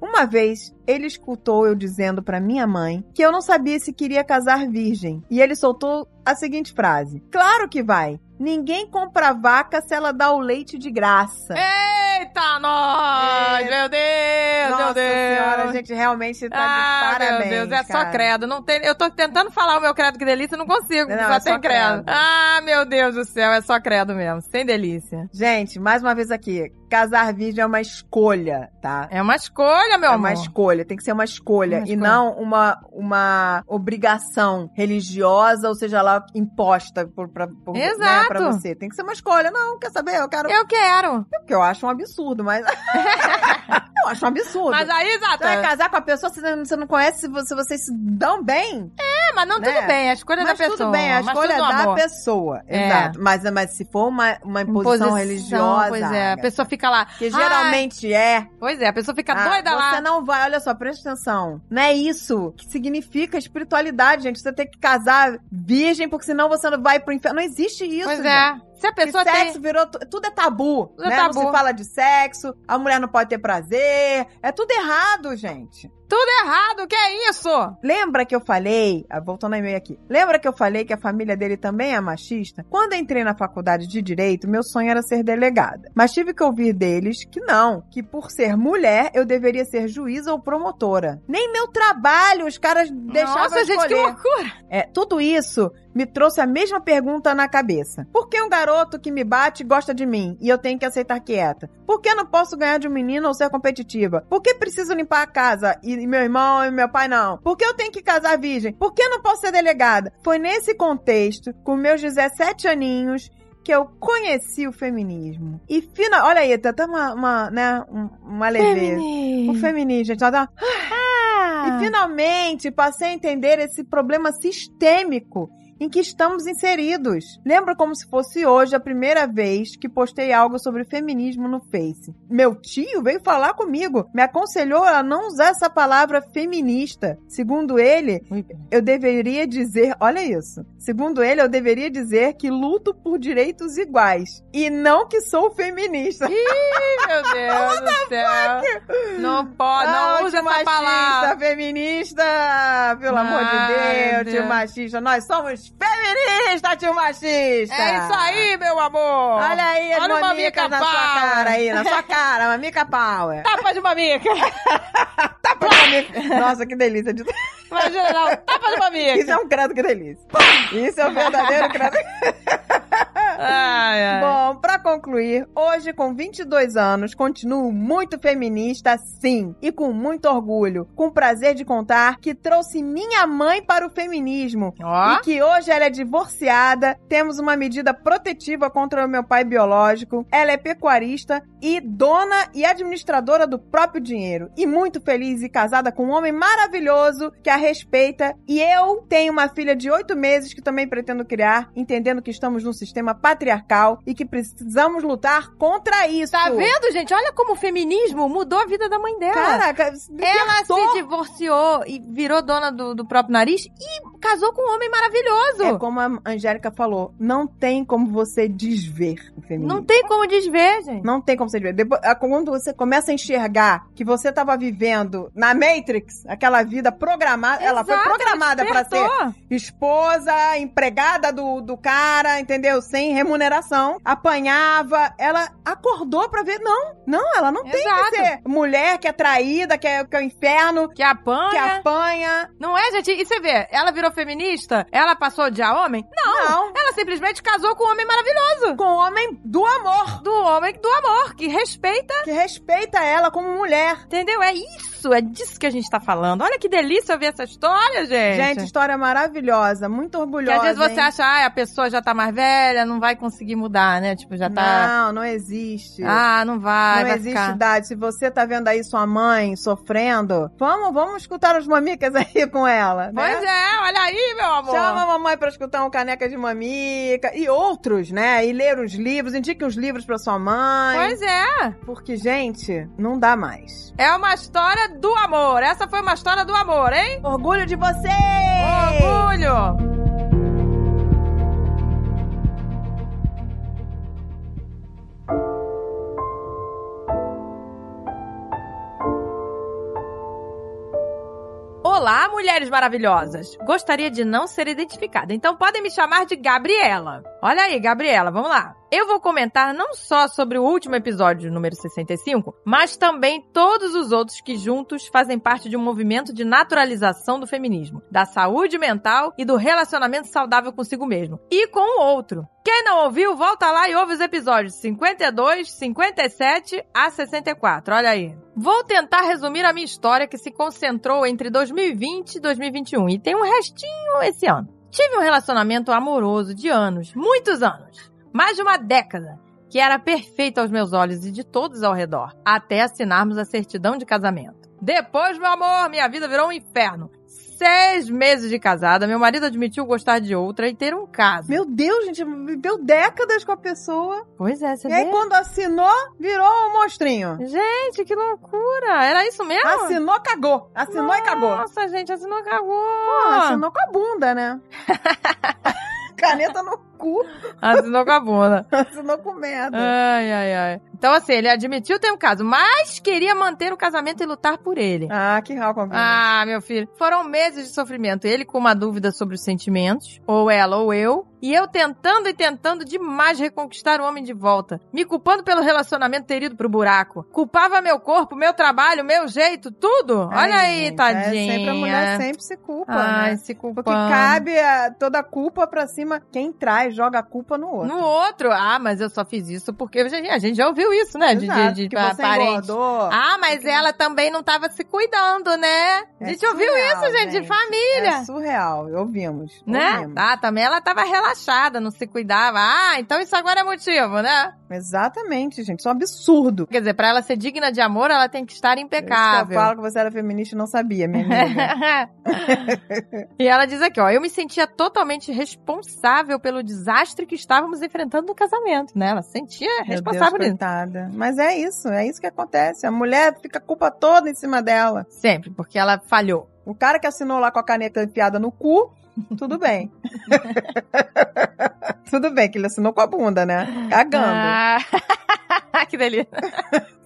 Uma vez, ele escutou eu dizendo pra minha mãe que eu não sabia se queria casar virgem. E ele soltou a seguinte frase: Claro que vai. Ninguém compra vaca se ela dá o leite de graça. Eita, nós! É. Meu Deus, Nossa meu Deus. senhora, a gente realmente tá ah, de parabéns. meu Deus, é só cara. credo. Não tem, eu tô tentando falar o meu credo que delícia, não consigo, Não, só é tem só credo. credo. Ah, meu Deus do céu, é só credo mesmo, sem delícia. Gente, mais uma vez aqui. Casar virgem é uma escolha, tá? É uma escolha, meu é amor. uma escolha, tem que ser uma escolha Uma e escolha. não uma, uma obrigação religiosa, ou seja lá, imposta por, pra, por, né, Exato. pra você. Tem que ser uma escolha. Não, quer saber? Eu quero. Eu quero. Porque eu acho um absurdo, mas. eu acho um absurdo. Mas aí, exato. Você vai casar com a pessoa, você não, você não conhece, se você- vocês se dão bem. É, mas não né? tudo bem, a escolha mas da pessoa. tudo bem, a escolha da amor. pessoa. É. Exato. Mas, mas se for uma, uma imposição, religiosa. Pois é, a pessoa fica lá. Que geralmente é. Pois é, a pessoa fica Ah, doida você lá. não vai, olha só, presta atenção. Não é isso que significa espiritualidade, gente. Você tem que casar virgem, porque senão você não vai pro inferno. Não existe isso. Pois gente. é. Se a Que pessoa sexo tem. virou. tu- Tudo é tabu. Tudo é né? tabu. Não se fala de sexo, a mulher não pode ter prazer. É tudo errado, gente. Tudo errado, que é isso? Lembra que eu falei, ah, voltando e-mail aqui, lembra que eu falei que a família dele também é machista? Quando entrei na faculdade de Direito, meu sonho era ser delegada. Mas tive que ouvir deles que não, que por ser mulher, eu deveria ser juíza ou promotora. Nem meu trabalho, os caras deixavam Nossa, gente, que loucura. É, tudo isso me trouxe a mesma pergunta na cabeça. Por que um garoto que me bate gosta de mim e eu tenho que aceitar quieta? Por que não posso ganhar de um menino ou ser competitiva? Por que preciso limpar a casa e meu irmão e meu pai não? Por que eu tenho que casar virgem? Por que não posso ser delegada? Foi nesse contexto, com meus 17 aninhos, que eu conheci o feminismo. E final, olha aí, tá até uma, uma, né, um- uma leveza. O feminismo, gente, dá- Ah. e finalmente passei a entender esse problema sistêmico em que estamos inseridos. Lembro como se fosse hoje a primeira vez que postei algo sobre feminismo no Face. Meu tio veio falar comigo, me aconselhou a não usar essa palavra feminista. Segundo ele, eu deveria dizer, olha isso. Segundo ele, eu deveria dizer que luto por direitos iguais e não que sou feminista. Ih, meu Deus do céu. Não pode, não Ah, usa machista, palavra. feminista, pelo amor de Deus, Deus. machista. Nós somos feministas, tio machista. É isso aí, meu amor. Olha aí Olha mamicas Mamica na sua cara aí, na sua cara, mamica power. Tapa de mamica. Tapa de mamica. Nossa, que delícia. de- Imagina, não. Tapa de mamica. Isso é um credo que delícia. Isso é um verdadeiro credo. Ai, ai. Bom, pra concluir, hoje com 22 anos, continuo muito feminista, sim, e com muito orgulho, com prazer de contar que trouxe minha mãe para o feminismo Ó. e que hoje ela é divorciada, temos uma medida protetiva contra o meu pai biológico, ela é pecuarista e dona e administradora do próprio dinheiro, e muito feliz e casada com um homem maravilhoso que a respeita, e eu tenho uma filha de oito meses que também pretendo criar, entendendo que estamos num sistema patriarcal e que precisamos lutar contra isso. Tá vendo, gente? Olha como o feminismo mudou a vida da mãe dela. Caraca, ela se divorciou e virou dona do, do próprio nariz e casou com um homem maravilhoso. É como a Angélica falou, não tem como você desver o feminismo. Não tem como desver, gente. Não tem como você desver. Depois, quando você começa a enxergar que você estava vivendo na Matrix, aquela vida programada, ela foi Exato, programada para ser esposa, empregada do, do cara, entendeu? Sem remuneração, apanhava. Ela acordou pra ver, não, não, ela não tem Exato. que ser mulher que é traída, que é, que é o inferno, Que apanha. que apanha. Não é, gente? E você vê, ela virou feminista? Ela passou a odiar homem? Não. Não. Ela simplesmente casou com um homem maravilhoso. Com o homem do amor, Do homem do amor, que respeita, que respeita ela como mulher. entendeu? É isso, é disso que a gente tá falando. Olha que delícia ouvir essa história, gente. Gente, história maravilhosa, muito orgulhosa. às vezes você hein? acha, ah, a pessoa já tá mais velha, não vai conseguir mudar, né? Tipo, já tá... Não, não existe. Ah, não vai, não vai existe ficar... idade. Se você tá vendo aí sua mãe sofrendo, vamos, vamos escutar os mamicas aí com ela. né? Pois é, olha aí, meu amor. Chama a mamãe pra escutar um caneca de mamica e outros, né? E ler os livros, indique os livros pra sua mãe. Pois é. Porque, gente, não dá mais. É uma história do amor. Essa foi uma história do amor, hein? Orgulho de você! Orgulho! Olá, mulheres maravilhosas! Gostaria de não ser identificada, então podem me chamar de Gabriela. Olha aí, Gabriela, vamos lá. Eu vou comentar não só sobre o último episódio, número 65, mas também todos os outros que juntos fazem parte de um movimento de naturalização do feminismo, da saúde mental e do relacionamento saudável consigo mesmo. E com o outro. Quem não ouviu, volta lá e ouve os episódios 52, 57 a 64. Olha aí. Vou tentar resumir a minha história que se concentrou entre 2020 e 2021 e tem um restinho esse ano. Tive um relacionamento amoroso de anos, muitos anos mais de uma década, que era perfeita aos meus olhos e de todos ao redor, até assinarmos a certidão de casamento. Depois, meu amor, minha vida virou um inferno. Seis meses de casada, meu marido admitiu gostar de outra e ter um caso. Meu Deus, gente, viveu décadas com a pessoa. Pois é, você E vê? aí, quando assinou, virou um monstrinho. Gente, que loucura! Era isso mesmo? Assinou, cagou. Assinou e cagou. Nossa, gente, assinou, cagou. Pô, assinou com a bunda, né? Caneta no cu, Assinou com a bunda. assinou com merda. Ai, ai, ai. Então, assim, ele admitiu ter um caso, mas queria manter o casamento e lutar por ele. Ah, que real convite. Ah, meu filho. Foram meses de sofrimento. Ele com uma dúvida sobre os sentimentos, ou ela ou eu, e eu tentando e tentando demais reconquistar o homem de volta, me culpando pelo relacionamento ter ido pro buraco. Culpava meu corpo, meu trabalho, meu jeito, tudo. Olha aí, gente, tadinha. É, sempre a mulher sempre se culpa, Ai, né? se culpando. Porque cabe a- toda a culpa pra cima. Quem traz, joga a culpa no outro. No outro, ah, mas eu só fiz isso porque a gente já ouviu isso, né? De, de, Exato, de, você parente. Ah, mas ela também não tava se cuidando, né? É a gente ouviu surreal, isso, gente, de família. É surreal, ouvimos. né? ouvimos. Ah, também ela tava relaxada, não se cuidava. Ah, então isso agora é motivo, né? Exatamente, gente. Isso é um absurdo. Quer dizer, pra ela ser digna de amor, ela tem que estar Por isso que impecável. Eu falo que você era feminista e não sabia, minha amiga. e ela diz aqui, ó, eu me sentia totalmente responsável pelo desastre que estávamos enfrentando no casamento, né? Ela se sentia Meu responsável Deus. Coitada. Mas é isso, é isso que acontece. A mulher fica a culpa toda em cima dela. Sempre, porque ela falhou. O cara que assinou lá com a caneta enfiada no cu, tudo bem. tudo bem, que ele assinou com a bunda, né? Cagando. Ah, que delícia.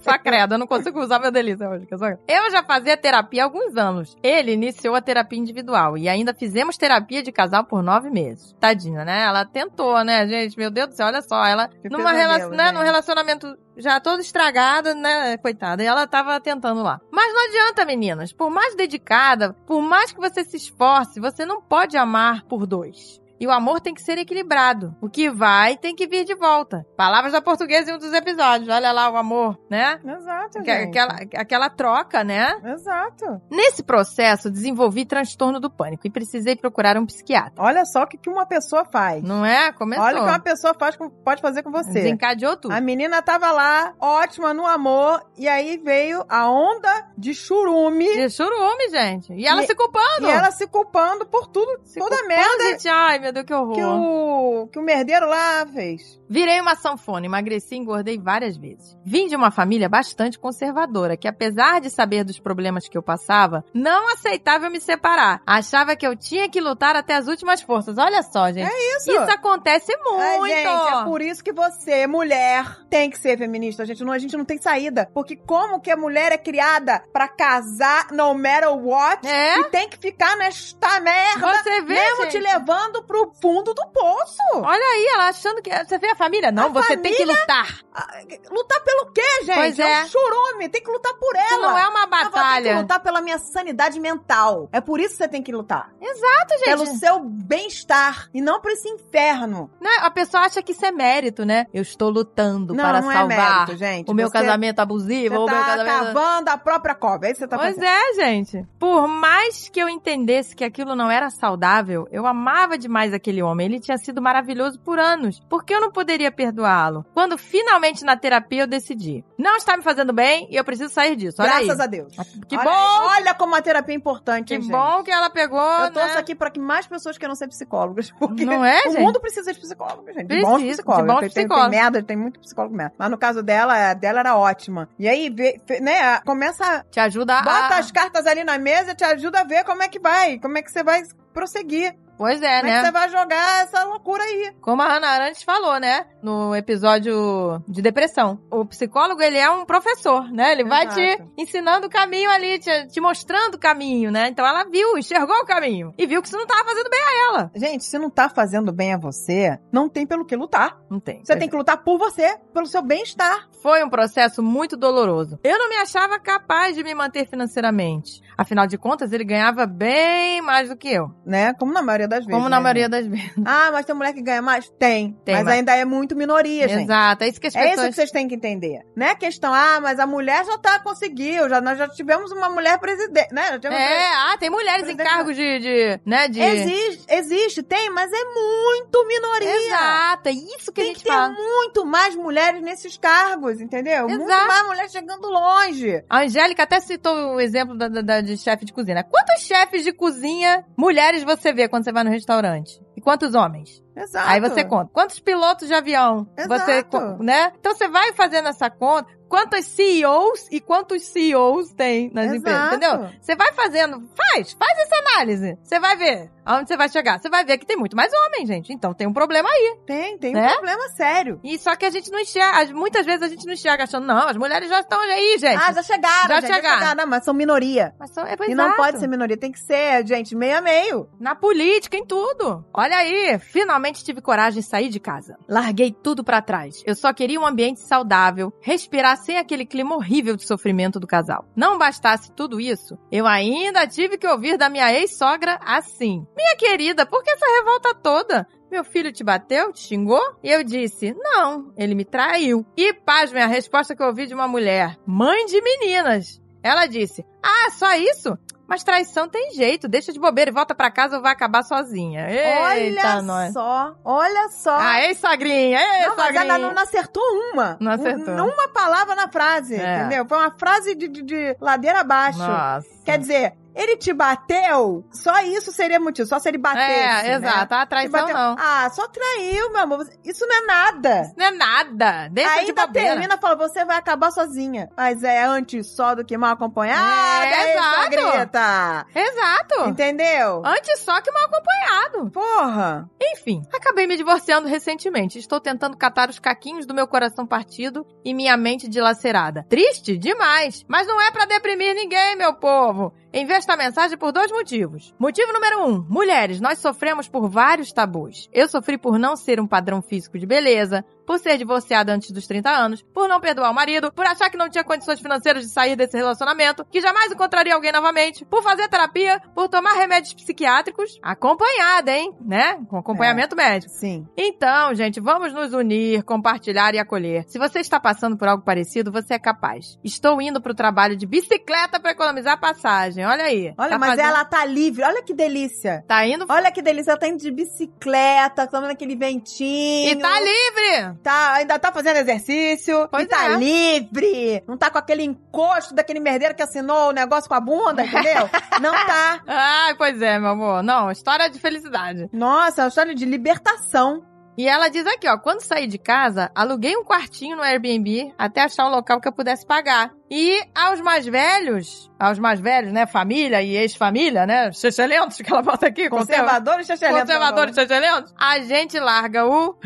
Só credo, eu não consigo usar meu delícia hoje. eu já fazia terapia há alguns anos. Ele iniciou a terapia individual e ainda fizemos terapia de casal por nove meses. Tadinha, né? Ela tentou, né, gente? Meu Deus do céu, olha só. Ela, Que numa pesadelo, rela né, num relacionamento já todo estragado, né, coitada. E ela tava tentando lá. Mas não adianta, meninas. Por mais dedicada, por mais que você se esforce, você não pode amar por dois. E o amor tem que ser equilibrado. O que vai tem que vir de volta. Palavras da portuguesa em um dos episódios. Olha lá o amor, né? Exato, gente. Aquela, aquela troca, né? Exato. Nesse processo, desenvolvi transtorno do pânico e precisei procurar um psiquiatra. Olha só o que, uma pessoa faz. Não é? Começou. Olha o que uma pessoa faz pode fazer com você. Desencadeou tudo. A menina tava lá, ótima no amor, e aí veio a onda de churume. De churume, gente. E ela E- se culpando. E ela se culpando por tudo, se toda a merda gente. Ai, meu Que horror. que o, que o merdeiro lá fez. Virei uma sanfona, emagreci e engordei várias vezes. Vim de uma família bastante conservadora, que apesar de saber dos problemas que eu passava, não aceitava eu me separar. Achava que eu tinha que lutar até as últimas forças. Olha só, gente. Isso. Isso acontece muito. gente, é por isso que você, mulher, tem que ser feminista. A gente não, a gente não tem saída. Porque como que a mulher é criada pra casar no matter what É? e tem que ficar nesta merda Você vê, mesmo gente? te levando pro fundo do poço. Olha aí, ela achando que... Você vê a família? Não, A você tem que lutar. Ah, Lutar pelo quê, gente? Pois é. um churume, tem que lutar por ela. Isso não é uma Eu vou ter que batalha. lutar pela minha sanidade mental. É por isso que você tem que lutar. Exato, gente. Pelo seu bem-estar. E não por esse inferno. Né? A pessoa acha que isso é mérito, né? Eu estou lutando Não, para não salvar é mérito, gente. o meu Você- casamento abusivo, o meu tá casamento... cavando a própria cova. É isso que você tá Pois é, gente. Por mais que eu entendesse que aquilo não era saudável, eu amava demais aquele homem. Ele tinha sido maravilhoso por anos. Por que eu não poderia perdoá-lo? Quando finalmente na terapia eu decidi. Não está me fazendo bem e eu preciso sair disso. Olha Graças aí. a Deus. Que olha, bom! Olha como a terapia é importante, Que hein, gente? bom que ela pegou, Eu torço né? aqui pra que mais pessoas queiram ser psicólogas. Porque Não é, o gente? mundo precisa de psicólogos, gente. De Precisa, bons de psicólogos. bons tem, tem- psicólogos. Tem, merda, tem muito psicólogo merda. Mas no caso dela, a dela era ótima. E aí, vê- né, começa Te ajuda Bota a... as cartas ali na mesa te ajuda a ver como é que vai, como é que você vai prosseguir. Pois é, Como é né? que você vai jogar essa loucura aí? Como a Hannah Arendt falou, né? No episódio de depressão. O psicólogo, ele é um professor, né? Ele vai te ensinando o caminho ali, te, te mostrando o caminho, né? Então ela viu, enxergou o caminho. E viu que isso não tava fazendo bem a ela. Gente, se não tá fazendo bem a você, não tem pelo que lutar. Não tem. Você tem que lutar por você, pelo seu bem-estar. Foi um processo muito doloroso. Eu não me achava capaz de me manter financeiramente. Afinal de contas, ele ganhava bem mais do que eu. Né? Como na maioria das vezes. Como na né, maioria gente? das vezes. Ah, mas tem mulher que ganha mais? Tem. Tem, mas mas- ainda é muito minoria, gente. Exato. É isso que as É isso pessoas... que vocês têm que entender. Não é a questão, ah, mas a mulher já tá, conseguiu, já, nós já tivemos uma mulher presidente, né? É, ah, tem mulheres em cargos de, de, né, de... Existe, existe, tem, mas é muito minoria. Exato, é isso que a Tem gente que ter fala. muito mais mulheres nesses cargos, entendeu? Muito Exato. mais mulheres chegando longe. A Angélica até citou o exemplo da- da- de chefe de cozinha. Quantos chefes de cozinha mulheres você vê quando você vai no restaurante? E quantos homens? Exato. Aí você conta. Quantos pilotos de avião? Você, Exato. co- né? Então você vai fazendo essa conta. Quantos CEOs e quantos CEOs tem nas Exato. empresas, entendeu? Você vai fazendo, faz, faz essa análise. Você vai ver aonde você vai chegar. Você vai ver que tem muito mais homem, gente. Então tem um problema aí. Tem, tem Né? um problema sério. E só que a gente não enxerga, as- muitas vezes a gente não enxerga achando, não, as mulheres já estão aí, gente. Ah, já chegaram, Já chegaram. Não, mas são minoria. Mas só, é, e não pode ser minoria, tem que ser, gente, meio a meio. Na política, em tudo. Olha aí, finalmente tive coragem de sair de casa. Larguei tudo pra trás. Eu só queria um ambiente saudável, respirar sem aquele clima horrível de sofrimento do casal. Não bastasse tudo isso, eu ainda tive que ouvir da minha ex-sogra assim: Minha querida, por que essa revolta toda? Meu filho te bateu, te xingou? E eu disse, não, ele me traiu. E, pasmem, a resposta que eu ouvi de uma mulher, mãe de meninas. Ela disse, ah, só isso? Mas traição tem jeito, deixa de bobeira e volta pra casa ou vai acabar sozinha. Eita, olha nós. só, olha só. Ah, ei, sogrinha, ei, não, mas sogrinha. ela não, não acertou uma. Não acertou. Um- Uma palavra na frase, É. entendeu? Foi uma frase de, de- de ladeira abaixo. Nossa. Quer dizer, ele te bateu, só isso seria motivo, só se ele batesse. É, né? exato. A Te traição não. Ah, só traiu, meu amor. Isso não é nada. Não é nada. Deixa de Ainda bobeira. termina e fala, você vai acabar sozinha. Mas é antes só do que mal acompanhada. É, aí, exato. grita. Exato. Entendeu? Antes só que mal acompanhado. Porra. Enfim, acabei me divorciando recentemente. Estou tentando catar os caquinhos do meu coração partido e minha mente dilacerada. Triste? Demais. Mas não é pra deprimir ninguém, meu povo novo. Envio esta mensagem por dois motivos. Motivo número um: mulheres, nós sofremos por vários tabus. Eu sofri por não ser um padrão físico de beleza, por ser divorciada antes dos 30 anos, por não perdoar o marido, por achar que não tinha condições financeiras de sair desse relacionamento, que jamais encontraria alguém novamente, por fazer terapia, por tomar remédios psiquiátricos, acompanhada, hein? Né? Com acompanhamento médico. Sim. Então, gente, vamos nos unir, compartilhar e acolher. Se você está passando por algo parecido, você é capaz. Estou indo pro trabalho de bicicleta para economizar passagem. Olha aí. Olha, Tá mas fazendo- ela tá livre. Olha que delícia. Tá indo Olha que delícia. Ela tá indo de bicicleta, tomando aquele ventinho. e tá livre. Tá, ainda tá fazendo exercício. Pois e tá é. livre. Não tá com aquele encosto daquele merdeiro que assinou o negócio com a bunda, entendeu? Não tá. Ai, pois é, meu amor. Não, história de felicidade. Nossa, é uma história de libertação. E ela diz aqui, ó, quando saí de casa, aluguei um quartinho no Airbnb até achar um local que eu pudesse pagar. E aos mais velhos, aos mais velhos, né, família e ex-família, né, excelentes que ela bota aqui, Conservador e chachelento. conservadores excelentes, a gente larga o...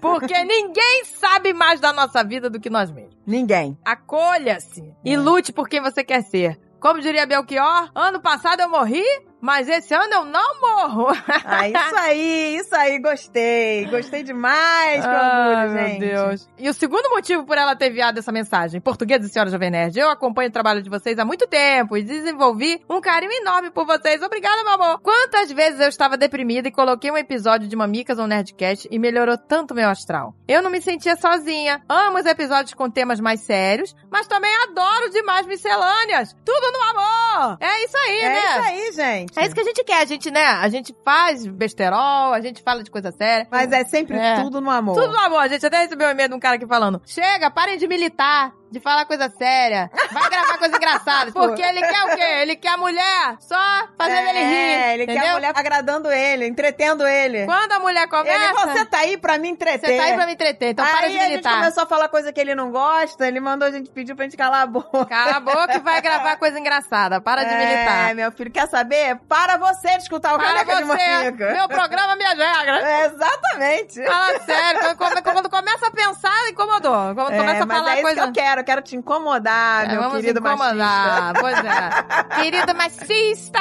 Porque ninguém sabe mais da nossa vida do que nós mesmos. Ninguém. Acolha-se e lute por quem você quer ser. Como diria Belchior, ano passado eu morri, mas esse ano eu não morro. Ah, isso aí, isso aí, gostei. Gostei demais, Ai, orgulho, meu gente. Deus. E o segundo motivo por ela ter enviado essa mensagem, português e senhora Jovem Nerd, eu acompanho o trabalho de vocês há muito tempo e desenvolvi um carinho enorme por vocês. Obrigada, meu amor. Quantas vezes eu estava deprimida e coloquei um episódio de Mamicas ou Nerdcast e melhorou tanto meu astral. Eu não me sentia sozinha. Amo os episódios com temas mais sérios, mas também adoro demais miscelâneas. Tudo no amor. É isso aí, É né? isso aí, gente. É isso que a gente quer, a gente, né? A gente faz besterol, a gente fala de coisa séria. Mas é sempre É. tudo no amor. Tudo no amor, a gente até recebeu um e-mail de um cara aqui falando: chega, parem de militar. De falar coisa séria. Vai gravar coisa engraçada. Porque ele quer o quê? Ele quer a mulher só fazendo ele rir. É, ele entendeu? quer a mulher agradando ele, entretendo ele. Quando a mulher começa... Ele, você tá aí pra me entreter. Você tá aí pra me entreter, então para aí de a gente militar. começou a falar coisa que ele não gosta, ele mandou a gente pedir pra gente calar a boca. Cala a boca e vai gravar coisa engraçada. Para de militar. É, meu filho, quer saber? Para você de escutar o Para Caneca de você. Meu programa, minhas regras. É, exatamente. Fala sério. Quando, quando- começa a pensar, incomodou. Quando É, começa a falar é coisa... que eu quero, eu quero te incomodar, É, meu querido incomodar. machista. Pois é. Querido machista!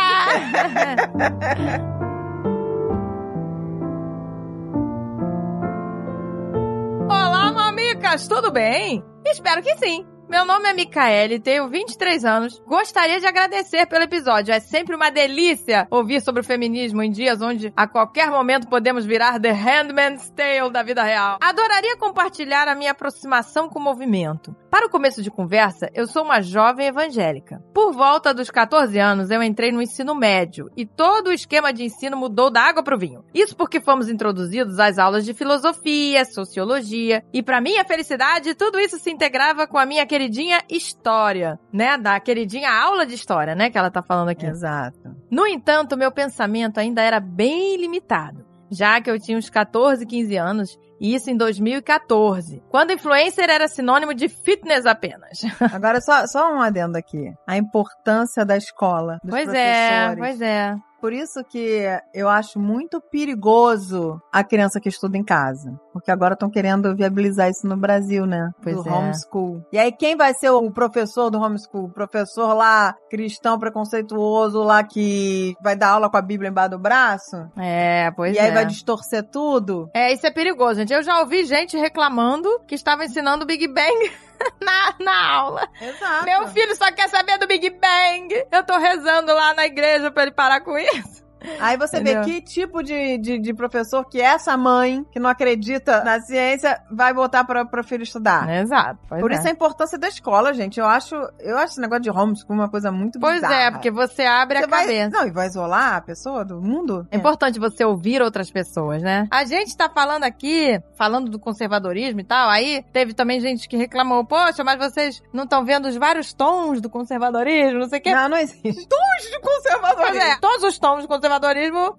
Olá, mamicas, tudo bem? Espero que sim. Meu nome é Micaele, tenho 23 anos. Gostaria de agradecer pelo episódio. É sempre uma delícia ouvir sobre o feminismo em dias onde a qualquer momento podemos virar The Handmaid's Tale da vida real. Adoraria compartilhar a minha aproximação com o movimento. Para o começo de conversa, eu sou uma jovem evangélica. Por volta dos 14 anos, eu entrei no ensino médio e todo o esquema de ensino mudou da água para o vinho. Isso porque fomos introduzidos às aulas de filosofia, sociologia e, para minha felicidade, tudo isso se integrava com a minha queridinha história, né? Da queridinha aula de história, né? Que ela tá falando aqui. Exato. No entanto, meu pensamento ainda era bem limitado, já que eu tinha uns 14, 15 anos, e isso em 2014, quando influencer era sinônimo de fitness apenas. Agora, só, só um adendo aqui. A importância da escola, dos pois é, professores. pois é. Por isso que eu acho muito perigoso a criança que estuda em casa. Porque agora estão querendo viabilizar isso no Brasil, né? Pois do é. homeschool. E aí, quem vai ser o professor do homeschool? O professor lá, cristão preconceituoso, lá que vai dar aula com a Bíblia embaixo do braço? É, pois e é. aí vai distorcer tudo? É, isso é perigoso, gente. Eu já ouvi gente reclamando que estava ensinando o Big Bang na, na aula. Exato. Meu filho só quer saber do Big Bang. Eu tô rezando lá na igreja pra ele parar com isso. Aí você Entendeu? vê que tipo de, de, de professor que essa mãe, que não acredita na ciência, vai botar para o filho estudar. Exato. Por é. isso a importância da escola, gente. Eu acho, eu acho esse negócio de homeschool uma coisa muito Pois bizarra. é, porque você abre Você a vai, cabeça. Não, e vai isolar a pessoa do mundo? É importante você ouvir outras pessoas, né? A gente tá falando aqui, falando do conservadorismo e tal, aí teve também gente que reclamou, poxa, mas vocês não estão vendo os vários tons do conservadorismo, não sei o quê. Não, não existe. Tons de conservadorismo. Pois é, todos os tons do conservadorismo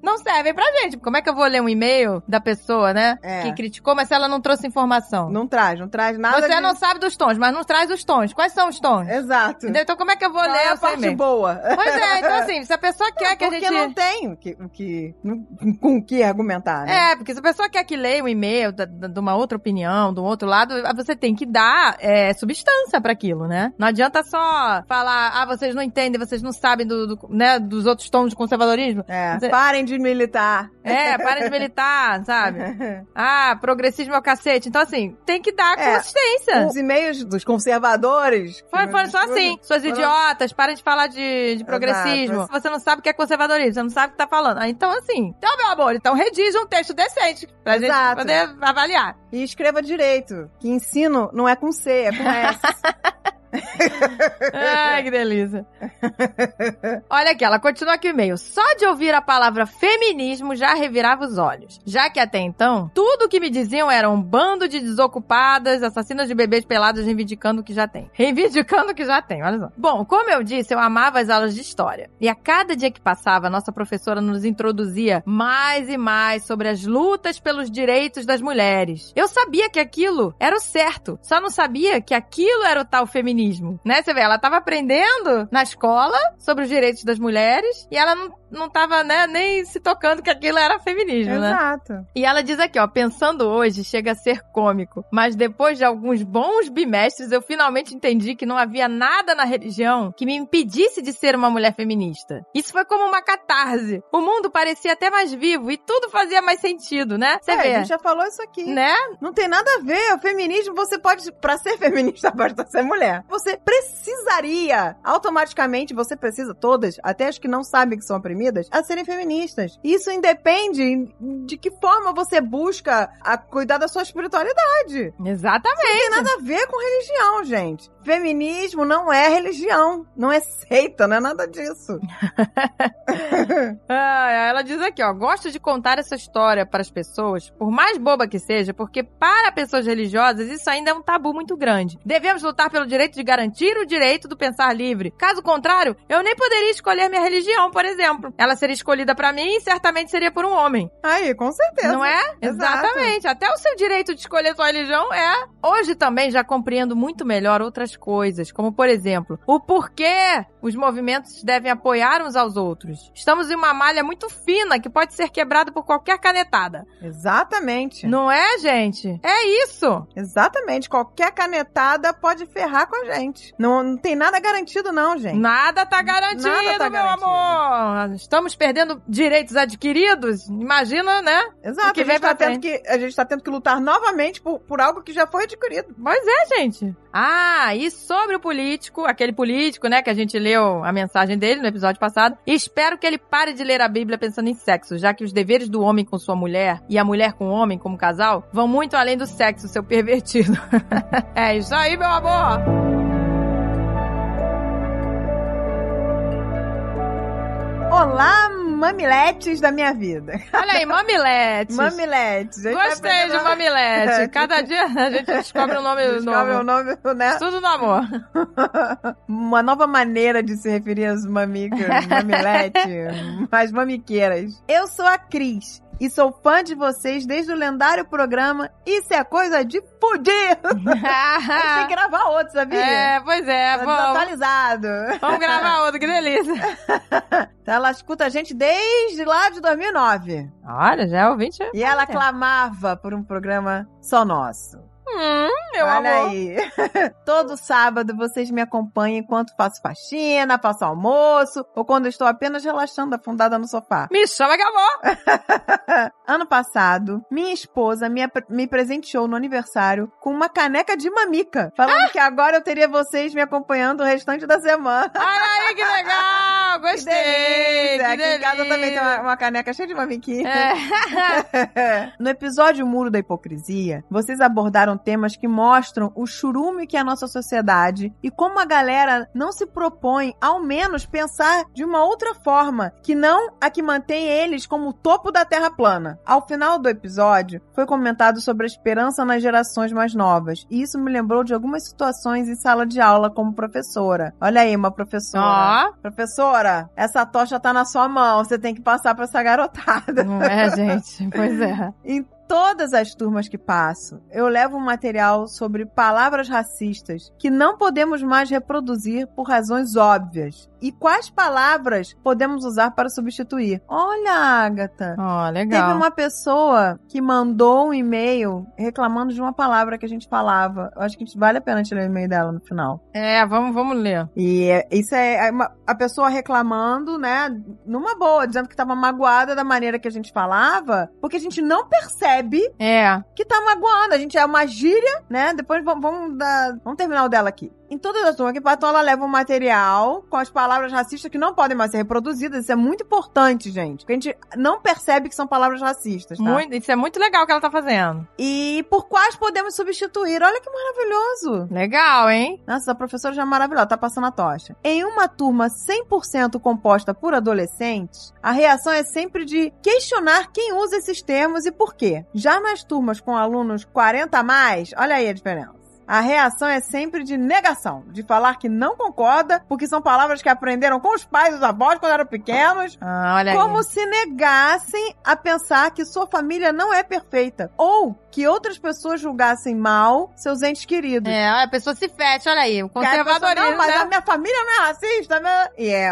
não servem pra gente. Como é que eu vou ler um e-mail da pessoa, né? É. Que criticou, mas se ela não trouxe informação? Não traz, não traz nada Você de... não sabe dos tons, mas não traz os tons. Quais são os tons? Exato. Entendeu? Então como é que eu vou Qual ler é a parte e-mail? boa? Pois é, então assim, se a pessoa quer que a Porque gente... não tem o que, o que, não- com o que argumentar, né? É, porque se a pessoa quer que leia um e-mail de uma outra opinião, de um outro lado, você tem que dar é, substância pra aquilo, né? Não adianta só falar, ah, vocês não entendem, vocês não sabem do, do- né, dos outros tons de conservadorismo. É, Você- parem de militar. É, parem de militar, sabe? Ah, progressismo é o cacete. Então, assim, tem que dar É. consistência. Os e-mails dos conservadores. Foi, foi só assim, suas idiotas, parem de falar de, de progressismo. Exato. Você não sabe o que é conservadorismo, você não sabe o que tá falando. Ah, então, assim, então, meu amor, então redija um texto decente pra gente Exato. poder avaliar. E escreva direito. Que ensino não é com C, é com S. Ai, que delícia. Olha aqui, ela continua aqui o e-mail. Só de ouvir a palavra feminismo já revirava os olhos. Já que até então, tudo o que me diziam era um bando de desocupadas, assassinas de bebês pelados reivindicando o que já tem. Reivindicando o que já tem, olha só. Bom, como eu disse, eu amava as aulas de história. E a cada dia que passava, nossa professora nos introduzia mais e mais sobre as lutas pelos direitos das mulheres. Eu sabia que aquilo era o certo, só não sabia que aquilo era o tal feminismo, né? Você vê, ela tava aprendendo na escola sobre os direitos das mulheres e ela não, não tava, né, nem se tocando que aquilo era feminismo, né? Exato. E ela diz aqui, ó, pensando hoje chega a ser cômico, mas depois de alguns bons bimestres eu finalmente entendi que não havia nada na religião que me impedisse de ser uma mulher feminista. Isso foi como uma catarse. O mundo parecia até mais vivo e tudo fazia mais sentido, né? Você É, vê, a gente já falou isso aqui. né? Não tem nada a ver. O feminismo, você pode, pra ser feminista, basta ser mulher. Você precisaria, automaticamente, você precisa, todas, até as que não sabem que são oprimidas, reprimidas a serem feministas. Isso independe de que forma você busca a cuidar da sua espiritualidade. Exatamente. Não tem nada a ver com religião, gente. Feminismo não é religião, não é seita, não é nada disso. ah, ela diz aqui, ó, gosto de contar essa história para as pessoas, por mais boba que seja, porque para pessoas religiosas isso ainda é um tabu muito grande. Devemos lutar pelo direito de garantir o direito do pensar livre. Caso contrário, eu nem poderia escolher minha religião, por exemplo. Ela seria escolhida para mim e certamente seria por um homem. Aí, com certeza. Não é? Exato. Exatamente. Até o seu direito de escolher sua religião é. Hoje também já compreendo muito melhor outras coisas, como por exemplo, o porquê os movimentos devem apoiar uns aos outros. Estamos em uma malha muito fina que pode ser quebrada por qualquer canetada. Exatamente. Não é, gente? É isso. Exatamente. Qualquer canetada pode ferrar com a gente. Não, não tem nada garantido, não, gente. Nada tá garantido, Nada tá meu garantido. amor. Estamos perdendo direitos adquiridos. Imagina, né? Exato. Que a, gente tá tendo que, a gente tá tendo que lutar novamente por, por algo que já foi adquirido. Pois é, gente. Ah, e sobre o político, aquele político, né, que a gente leu a mensagem dele no episódio passado, espero que ele pare de ler a Bíblia pensando em sexo, já que os deveres do homem com sua mulher e a mulher com o homem como casal vão muito além do sexo, seu pervertido. é isso aí, meu amor! Olá, mamiletes da minha vida. Olha aí, mamiletes. Mamiletes. Gostei de mamilete. Cada dia a gente descobre um nome Descobre novo. o nome, né? Tudo no amor. Uma nova maneira de se referir às mamicas, mamilete, as mamiqueiras. Eu sou a Cris e sou fã de vocês desde o lendário programa Isso é Coisa de Fudir. A gente tem que gravar outro, sabia? é, pois é, Tá vamos, desatualizado. vamos gravar outro, que delícia. Então ela escuta a gente desde lá de 2009. Olha, já é ouvinte. E ela Olha. clamava por um programa só nosso. Hum, meu Olha amor. aí. Todo sábado vocês me acompanham enquanto faço faxina, faço almoço ou quando estou apenas relaxando afundada no sofá. Me chama que amor. Ano passado, minha esposa me, me presenteou no aniversário com uma caneca de mamica, falando Ah! que agora eu teria vocês me acompanhando o restante da semana. Olha aí, que legal. Que Gostei. delícia! que Aqui em casa também tem uma, uma caneca cheia de mamiquinha. É. no episódio Muro da Hipocrisia, vocês abordaram temas que mostram o churume que é a nossa sociedade e como a galera não se propõe, ao menos, pensar de uma outra forma, que não a que mantém eles como o topo da terra plana. Ao final do episódio, foi comentado sobre a esperança nas gerações mais novas, e isso me lembrou de algumas situações em sala de aula como professora. Olha aí, uma professora. Ó. Professora, essa tocha tá na sua mão, você tem que passar pra essa garotada. Não é, gente? Pois é. Em todas as turmas que passo, eu levo um material sobre palavras racistas que não podemos mais reproduzir por razões óbvias. E quais palavras podemos usar para substituir? Olha, Agatha. Ó, Teve legal. uma pessoa que mandou um e-mail reclamando de uma palavra que a gente falava. Eu acho que vale a pena tirar o e-mail dela no final. É, vamos, vamos ler. E é- isso é é uma- a pessoa reclamando, né, numa boa, dizendo que estava magoada da maneira que a gente falava, porque a gente não percebe É. que tá magoando. A gente é uma gíria, né? Depois vamos, vamos, dar, vamos terminar o dela aqui. Em todas as turmas que passam, ela leva um material com as palavras racistas que não podem mais ser reproduzidas. Isso é muito importante, gente. Porque a gente não percebe que são palavras racistas, tá? Muito, isso é muito legal o que ela tá fazendo. E por quais podemos substituir? Olha que maravilhoso. Legal, hein? Nossa, a professora já é maravilhosa, tá passando a tocha. Em uma turma 100% composta por adolescentes, a reação é sempre de questionar quem usa esses termos e por quê. Já nas turmas com alunos 40 a mais, olha aí a diferença. A reação é sempre de negação, de falar que não concorda, porque são palavras que aprenderam com os pais os avós quando eram pequenos, Ah, olha como aí. se negassem a pensar que sua família não é perfeita, ou que outras pessoas julgassem mal seus entes queridos. É, a pessoa se fecha, olha aí. O conservadorismo, Não, mas né? a minha família não é racista, né? E é,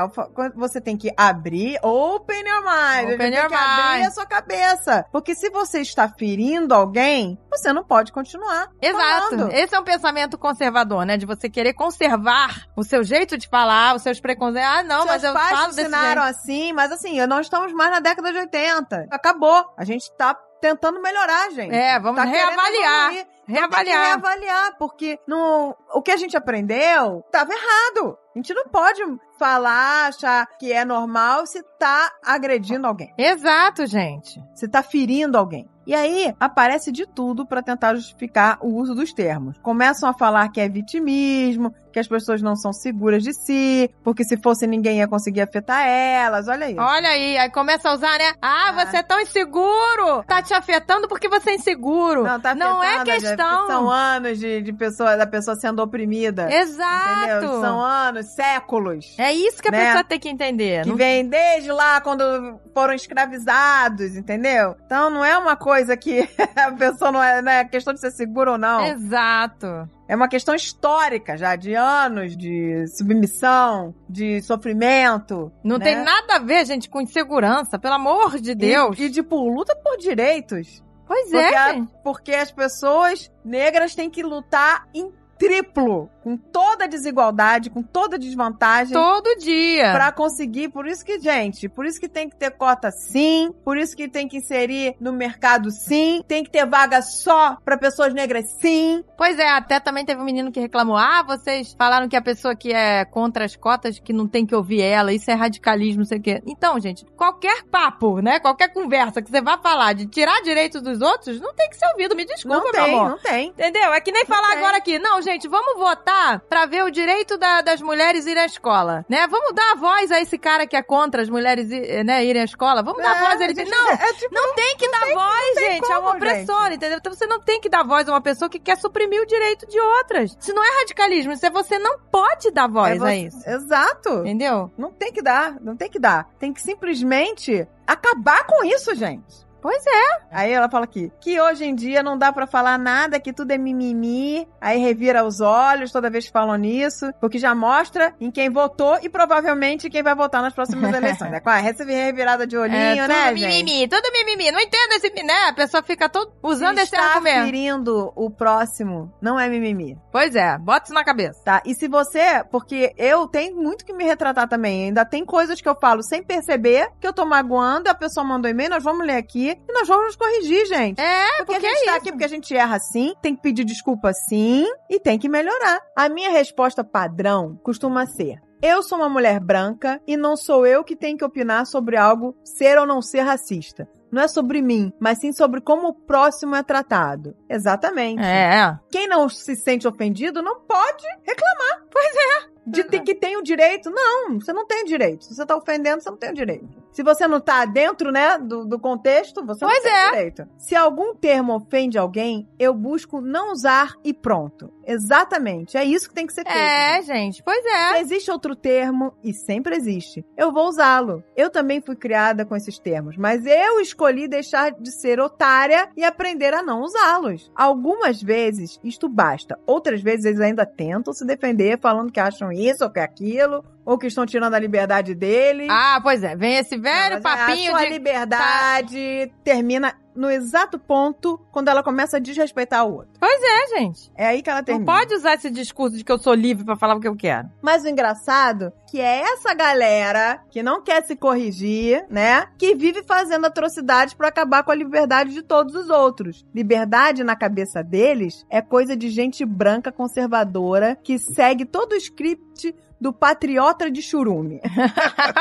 você tem que abrir, open your mind. Open tem your que abrir mind. a sua cabeça. Porque se você está ferindo alguém, você não pode continuar Exato. falando. Esse é um pensamento conservador, né? De você querer conservar o seu jeito de falar, os seus preconceitos. Ah, não, Seus mas eu pais falo ensinaram assim, mas assim, não estamos mais na década de 80. Acabou. A gente tá tentando melhorar, gente. É, vamos Tá reavaliar. evoluir. Então tem que Reavaliar. reavaliar, porque no, o que a gente aprendeu estava errado. A gente não pode falar, achar que é normal se tá agredindo alguém, Exato, gente. se tá ferindo alguém. E aí aparece de tudo para tentar justificar o uso dos termos. Começam a falar que é vitimismo, que as pessoas não são seguras de si, porque se fosse ninguém ia conseguir afetar elas. Olha isso. Olha aí, aí começa a usar, né? Ah, Ah. você é tão inseguro! Tá te afetando porque você é inseguro. Não, tá Não é afetando, questão. São anos de, de pessoa, da pessoa sendo oprimida. Exato. Entendeu? São anos, séculos. É isso que a Né? pessoa tem que entender. Que Não- vem desde lá quando foram escravizados, entendeu? Então não é uma coisa que a pessoa não é, não é questão de ser segura ou não. Exato. É uma questão histórica já, de anos de submissão, de sofrimento. Não né? tem nada a ver, gente, com insegurança, pelo amor de Deus. E, e tipo, luta por direitos. Pois Porque, é, a- porque as pessoas negras têm que lutar em triplo, com toda a desigualdade, com toda a desvantagem. Todo dia. Pra conseguir, por isso que, gente, por isso que tem que ter cota sim, por isso que tem que inserir no mercado sim, tem que ter vaga só pra pessoas negras sim. Pois é, até também teve um menino que reclamou: ah, vocês falaram que a pessoa que é contra as cotas, que não tem que ouvir ela, isso é radicalismo, não sei o quê. Então, gente, qualquer papo, né? Qualquer conversa que você vá falar de tirar direitos dos outros, não tem que ser ouvido. Me desculpa, não meu tem, amor. não tem. Entendeu? É que nem Não falar tem. agora aqui. Não, gente, vamos votar pra ver o direito da- das mulheres irem à escola, né? Vamos dar a voz a esse cara que é contra as mulheres né, irem à escola. Vamos dar É, voz a ele. gente, Não, é tipo, não tem que dar voz, tem gente. é um como, opressor, gente. entendeu? Então você não tem que dar voz a uma pessoa que quer suprimir o direito de outras. Isso não é radicalismo, isso é você não pode dar voz é a isso. Exato. Entendeu? Não tem que dar, não tem que dar. Tem que simplesmente acabar com isso, gente. Pois é. Aí ela fala aqui, que hoje em dia não dá pra falar nada, que tudo é mimimi. Aí revira os olhos toda vez que falam nisso, porque já mostra em quem votou e provavelmente quem vai votar nas próximas eleições. É, quase essa revirada de olhinho, é tudo né, gente? mimimi, tudo mimimi. Não entendo esse, né? A pessoa fica todo usando Se esse está argumento. ferindo o próximo, não é mimimi. Pois é, bota isso na cabeça. Tá? E se você, porque eu tenho muito que me retratar também, ainda tem coisas que eu falo sem perceber que eu tô magoando, a pessoa mandou e-mail, nós vamos ler aqui e nós vamos nos corrigir, gente. É, Porque, porque a gente é tá isso. aqui porque a gente erra sim, tem que pedir desculpa sim e tem que melhorar. A minha resposta padrão costuma ser: eu sou uma mulher branca e não sou eu que tenho que opinar sobre algo ser ou não ser racista. Não é sobre mim, mas sim sobre como o próximo é tratado. Exatamente. É. Quem não se sente ofendido não pode reclamar. Pois é. De ter que tem o direito. Não, você não tem direito. Se você tá ofendendo, você não tem o direito. Se você não tá dentro, né, do, do contexto, você Pois não tem é. direito. Se algum termo ofende alguém, eu busco não usar e pronto. Exatamente. É isso que tem que ser feito. É, gente. Pois Se é. existe outro termo, e sempre existe, eu vou usá-lo. Eu também fui criada com esses termos, mas eu escolhi deixar de ser otária e aprender a não usá-los. Algumas vezes isto basta, outras vezes eles ainda tentam se defender falando que acham isso ou que aquilo, ou que estão tirando a liberdade deles. Ah, pois é. Vem esse velho Não, mas papinho a sua de. liberdade termina no exato ponto quando ela começa a desrespeitar o outro. É, gente. É aí que ela Não termina. pode usar esse discurso de que eu sou livre pra falar o que eu quero. Mas o engraçado que é essa galera que não quer se corrigir, né? Que vive fazendo atrocidades pra acabar com a liberdade de todos os outros. Liberdade na cabeça deles é coisa de gente branca conservadora que segue todo o script do patriota de churume.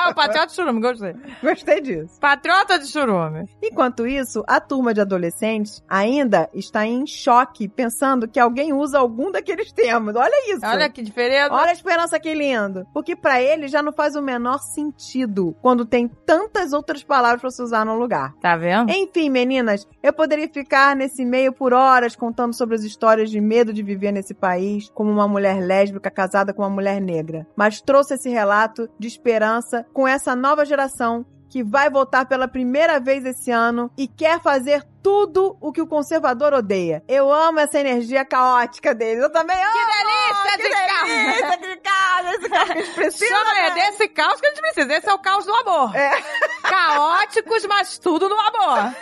o patriota de churume, gostei. Gostei disso. Patriota de churume. Enquanto isso, a turma de adolescentes ainda está em choque pensando que alguém usa algum daqueles termos. Olha isso. Olha que diferença. Olha a esperança que lindo. Porque pra ele já não faz o menor sentido quando tem tantas outras palavras pra se usar no lugar. Tá vendo? Enfim, meninas, eu poderia ficar nesse meio por horas contando sobre as histórias de medo de viver nesse país como uma mulher lésbica casada com uma mulher negra. Mas trouxe esse relato de esperança com essa nova geração que vai votar pela primeira vez esse ano e quer fazer tudo o que o conservador odeia. Eu amo essa energia caótica deles. Eu também amo. delícia que de caos. delícia de caos. Esse caos que a gente precisa. Chama, é né? desse caos que a gente precisa. Esse é o caos do amor. É. Caóticos, mas tudo no amor.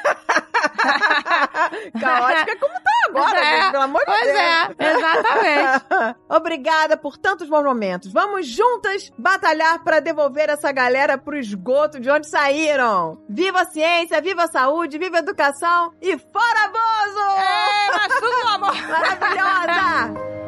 Caótica é como tá agora, É. gente, pelo amor de Pois Deus. é, exatamente. Obrigada por tantos bons momentos. Vamos juntas batalhar para devolver essa galera pro esgoto de onde saíram. Viva a ciência, viva a saúde, viva a educação e fora Bozo! É, mas tudo no amor. Maravilhosa!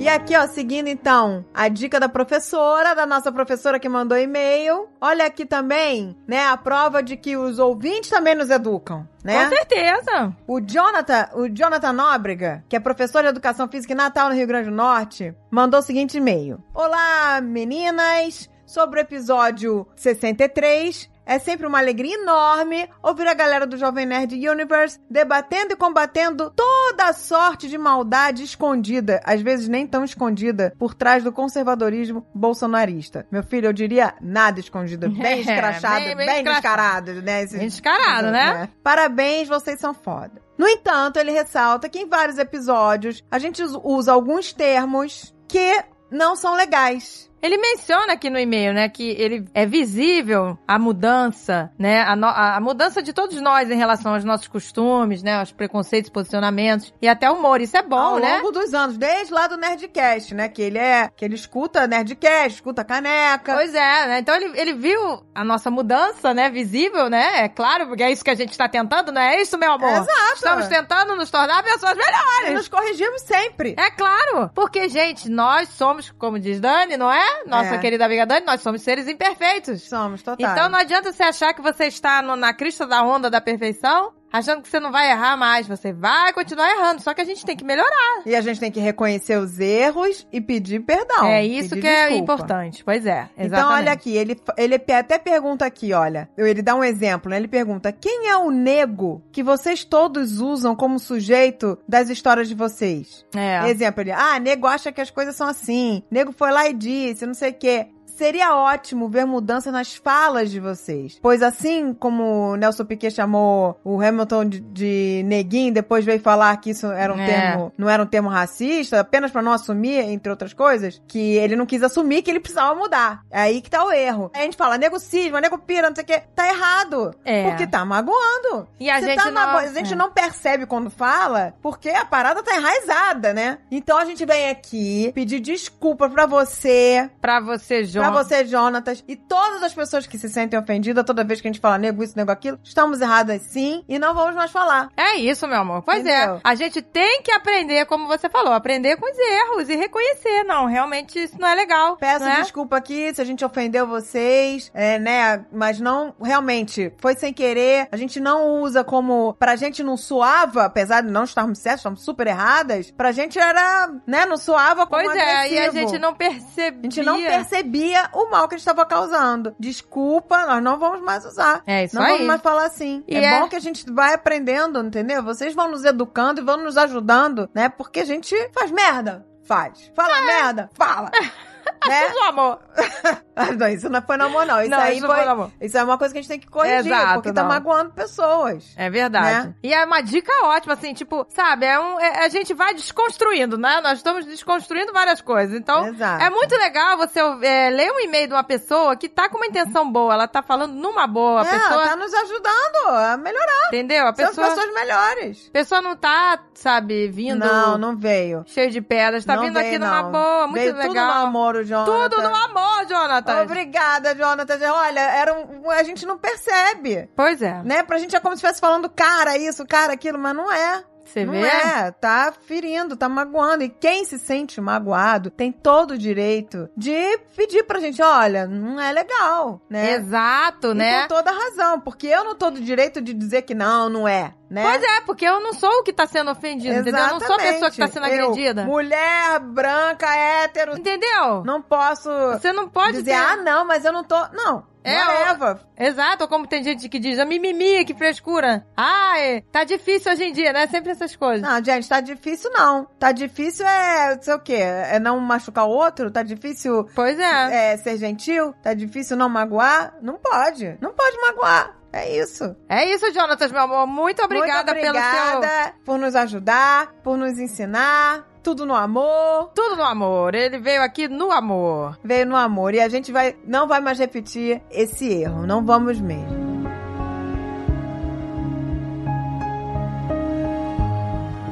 E aqui, ó, seguindo então a dica da professora, da nossa professora que mandou e-mail. Olha aqui também, né, a prova de que os ouvintes também nos educam, né? Com certeza. O Jonathan, o Jonathan Nóbrega, que é professor de Educação Física em Natal, no Rio Grande do Norte, mandou o seguinte e-mail. Olá, meninas! Sobre o episódio 63, é sempre uma alegria enorme ouvir a galera do Jovem Nerd Universe debatendo e combatendo toda a sorte de maldade escondida, às vezes nem tão escondida, por trás do conservadorismo bolsonarista. Meu filho, eu diria nada escondido, bem É, escrachado, bem- bem, bem descarado, né? Esses- Bem descarado, né? Parabéns, vocês são foda. No entanto, ele ressalta que em vários episódios a gente us- usa alguns termos que não são legais. Ele menciona aqui no e-mail, né, que ele é visível a mudança, né, a, no- a- mudança de todos nós em relação aos nossos costumes, né, aos preconceitos, posicionamentos e até humor. Isso é bom, Ao né? longo dos anos, desde lá do Nerdcast, né? Que ele é. Que ele escuta Nerdcast, escuta Caneca. Pois é, né? Então ele, ele viu a nossa mudança, né? Visível, né? É claro, porque é isso que a gente está tentando, não é isso, meu amor? Exato. Estamos tentando nos tornar pessoas E melhores. nos corrigimos sempre. É claro, porque, gente, nós somos, como diz Dani, não é? Nossa É. querida amiga Dani, nós somos seres imperfeitos. Somos, total. Então não adianta você achar que você está no- na crista da onda da perfeição, achando que você não vai errar mais. Você vai continuar errando, só que a gente tem que melhorar. E a gente tem que reconhecer os erros e pedir perdão. é isso que é desculpa. importante. Pois é, exatamente. Então, olha aqui, ele, ele até pergunta aqui, olha. Ele dá um exemplo, né? Ele pergunta: quem é o nego que vocês todos usam como sujeito das histórias de vocês? É. Exemplo, ele, ah, nego acha que as coisas são assim. Nego foi lá e disse, não sei o quê. Seria ótimo ver mudança nas falas de vocês. Pois assim como o Nelson Piquet chamou o Hamilton de, de neguinho, depois veio falar que isso era um É. termo, não era um termo racista, apenas pra não assumir, entre outras coisas, que ele não quis assumir que ele precisava mudar. É aí que tá o erro. Aí a gente fala, nego cisma, nego pira, não sei o quê. Tá errado. É. Porque tá magoando. E a gente tá não... mago- a gente é. não percebe quando fala, porque a parada tá enraizada, né? Então a gente vem aqui pedir desculpa pra você, Pra você, João. Pra você, Jonatas, e todas as pessoas que se sentem ofendidas toda vez que a gente fala nego isso, nego aquilo. Estamos erradas sim e não vamos mais falar. É isso, meu amor. Pois Entendeu? é. A gente tem que aprender, como você falou, aprender com os erros e reconhecer. Não, realmente isso não é legal. Peço não é? desculpa aqui se a gente ofendeu vocês, é, né? Mas não, realmente, foi sem querer. A gente não usa como. Pra gente não suava, apesar de não estarmos certos, estamos super erradas. Pra gente era, né? Não suava como Pois é, e a agressivo. gente não percebia. A gente não percebia o mal que a gente estava causando. Desculpa, nós não vamos mais usar. É isso não aí. vamos mais falar assim. E é, é- bom que a gente vai aprendendo, entendeu? Vocês vão nos educando e vão nos ajudando, né? Porque a gente faz merda. Faz. Fala merda. Fala. né? Tudo amor. Ah, não, isso não foi no amor, não. Isso Não, aí isso foi. amor. Isso é uma coisa que a gente tem que corrigir, Exato, porque tá não. magoando pessoas. É verdade. Né? E é uma dica ótima, assim, tipo, sabe, é um, é- a gente vai desconstruindo, né? Nós estamos desconstruindo várias coisas. Então, Exato. é muito legal você é, ler um e-mail de uma pessoa que tá com uma intenção boa, ela tá falando numa boa, a é, pessoa. tá nos ajudando a melhorar. Entendeu? A São pessoa, pessoas melhores. a pessoa não tá, sabe, vindo Não, não veio. cheio de pedras, tá Não vindo veio, aqui numa não. boa, muito veio legal. Tudo no amor, o Jonathan. Tudo no amor, Jonathan. Obrigada, Jonathan. Olha, era um, a gente não percebe, Pois é. né? Pra gente é como se estivesse falando cara isso, cara aquilo, mas não é. Você não vê? é, tá ferindo, tá magoando. E quem se sente magoado tem todo o direito de pedir pra gente, olha, não é legal, né? Exato, E né? com toda razão, porque eu não tô do direito de dizer que não, não é, né? Pois é, porque eu não sou o que tá sendo ofendido, entendeu? Eu não sou a pessoa que tá sendo Eu, agredida. mulher, branca, hétero, Entendeu? não posso Você não pode dizer, ter... ah, não, mas eu não tô. Não. É, whatever. Exato, como tem gente que diz, a mimimi, que frescura. Ai, tá difícil hoje em dia, né? Sempre essas coisas. Não, gente, tá difícil não. Tá difícil é, não sei o quê, é não machucar o outro? Tá difícil Pois é. é, ser gentil? Tá difícil não magoar? Não pode. Não pode magoar. É isso. É isso, Jonatas, meu amor. Muito obrigada, Muito pelo seu... obrigada por nos ajudar, por nos ensinar. Tudo no amor. Tudo no amor. Ele veio aqui no amor. Veio no amor. E a gente vai, não vai mais repetir esse erro. Não vamos mesmo.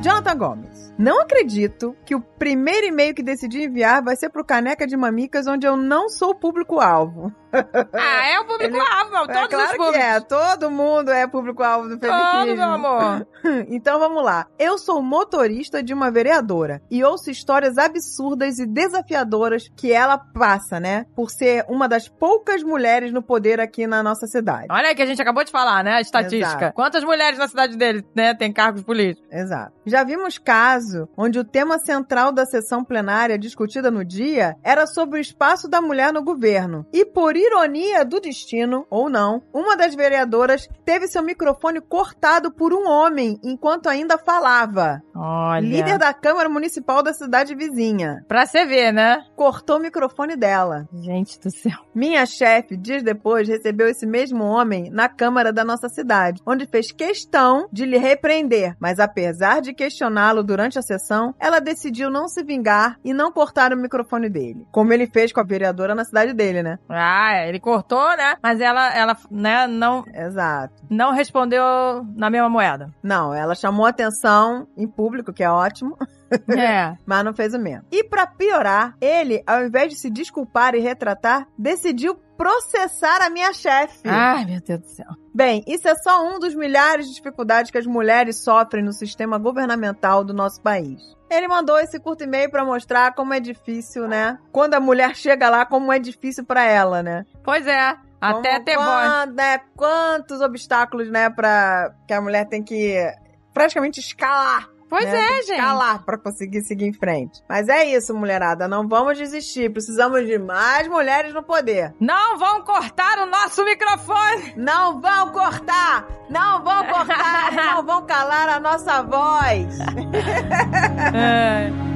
Jonathan Gomes. Não acredito que o primeiro e-mail que decidi enviar vai ser pro Caneca de Mamicas, onde eu não sou público-alvo. Ah, é o público-alvo, É todos claro os públicos. que é, todo mundo é público-alvo do Todo, feminismo. meu amor. Então vamos lá. Eu sou motorista de uma vereadora e ouço histórias absurdas e desafiadoras que ela passa, né? Por ser uma das poucas mulheres no poder aqui na nossa cidade. Olha aí que a gente acabou de falar, né? A estatística. Exato. Quantas mulheres na cidade dele, né, tem cargos políticos? Exato. Já vimos caso onde o tema central da sessão plenária discutida no dia era sobre o espaço da mulher no governo. E por ironia do destino, ou não, uma das vereadoras teve seu microfone cortado por um homem enquanto ainda falava. Olha. Líder da Câmara Municipal da cidade vizinha. Pra você ver, né? Cortou o microfone dela. Gente do céu. Minha chefe, dias depois, recebeu esse mesmo homem na Câmara da nossa cidade, onde fez questão de lhe repreender. Mas apesar de questioná-lo durante a sessão, ela decidiu não se vingar e não cortar o microfone dele. Como ele fez com a vereadora na cidade dele, né? Ah, ele cortou, né? Mas ela, ela, né, não, Exato. não respondeu na mesma moeda. Não, ela chamou atenção em público, que é ótimo. É. mas não fez o mesmo. E pra piorar, ele, ao invés de se desculpar e retratar, decidiu processar a minha chefe. Ai, meu Deus do céu. Bem, isso é só um dos milhares de dificuldades que as mulheres sofrem no sistema governamental do nosso país. Ele mandou esse curto e-mail pra mostrar como é difícil, né? Quando a mulher chega lá, como é difícil pra ela, né? Pois é. Até Como- ter voz. quan- né, Quantos obstáculos, né, pra que a mulher tem que praticamente escalar Pois né? é, gente. Escalar pra conseguir seguir em frente. Mas é isso, mulherada. Não vamos desistir. Precisamos de mais mulheres no poder. Não vão cortar o nosso microfone. Não vão cortar! Não vão cortar! não vão calar a nossa voz! É.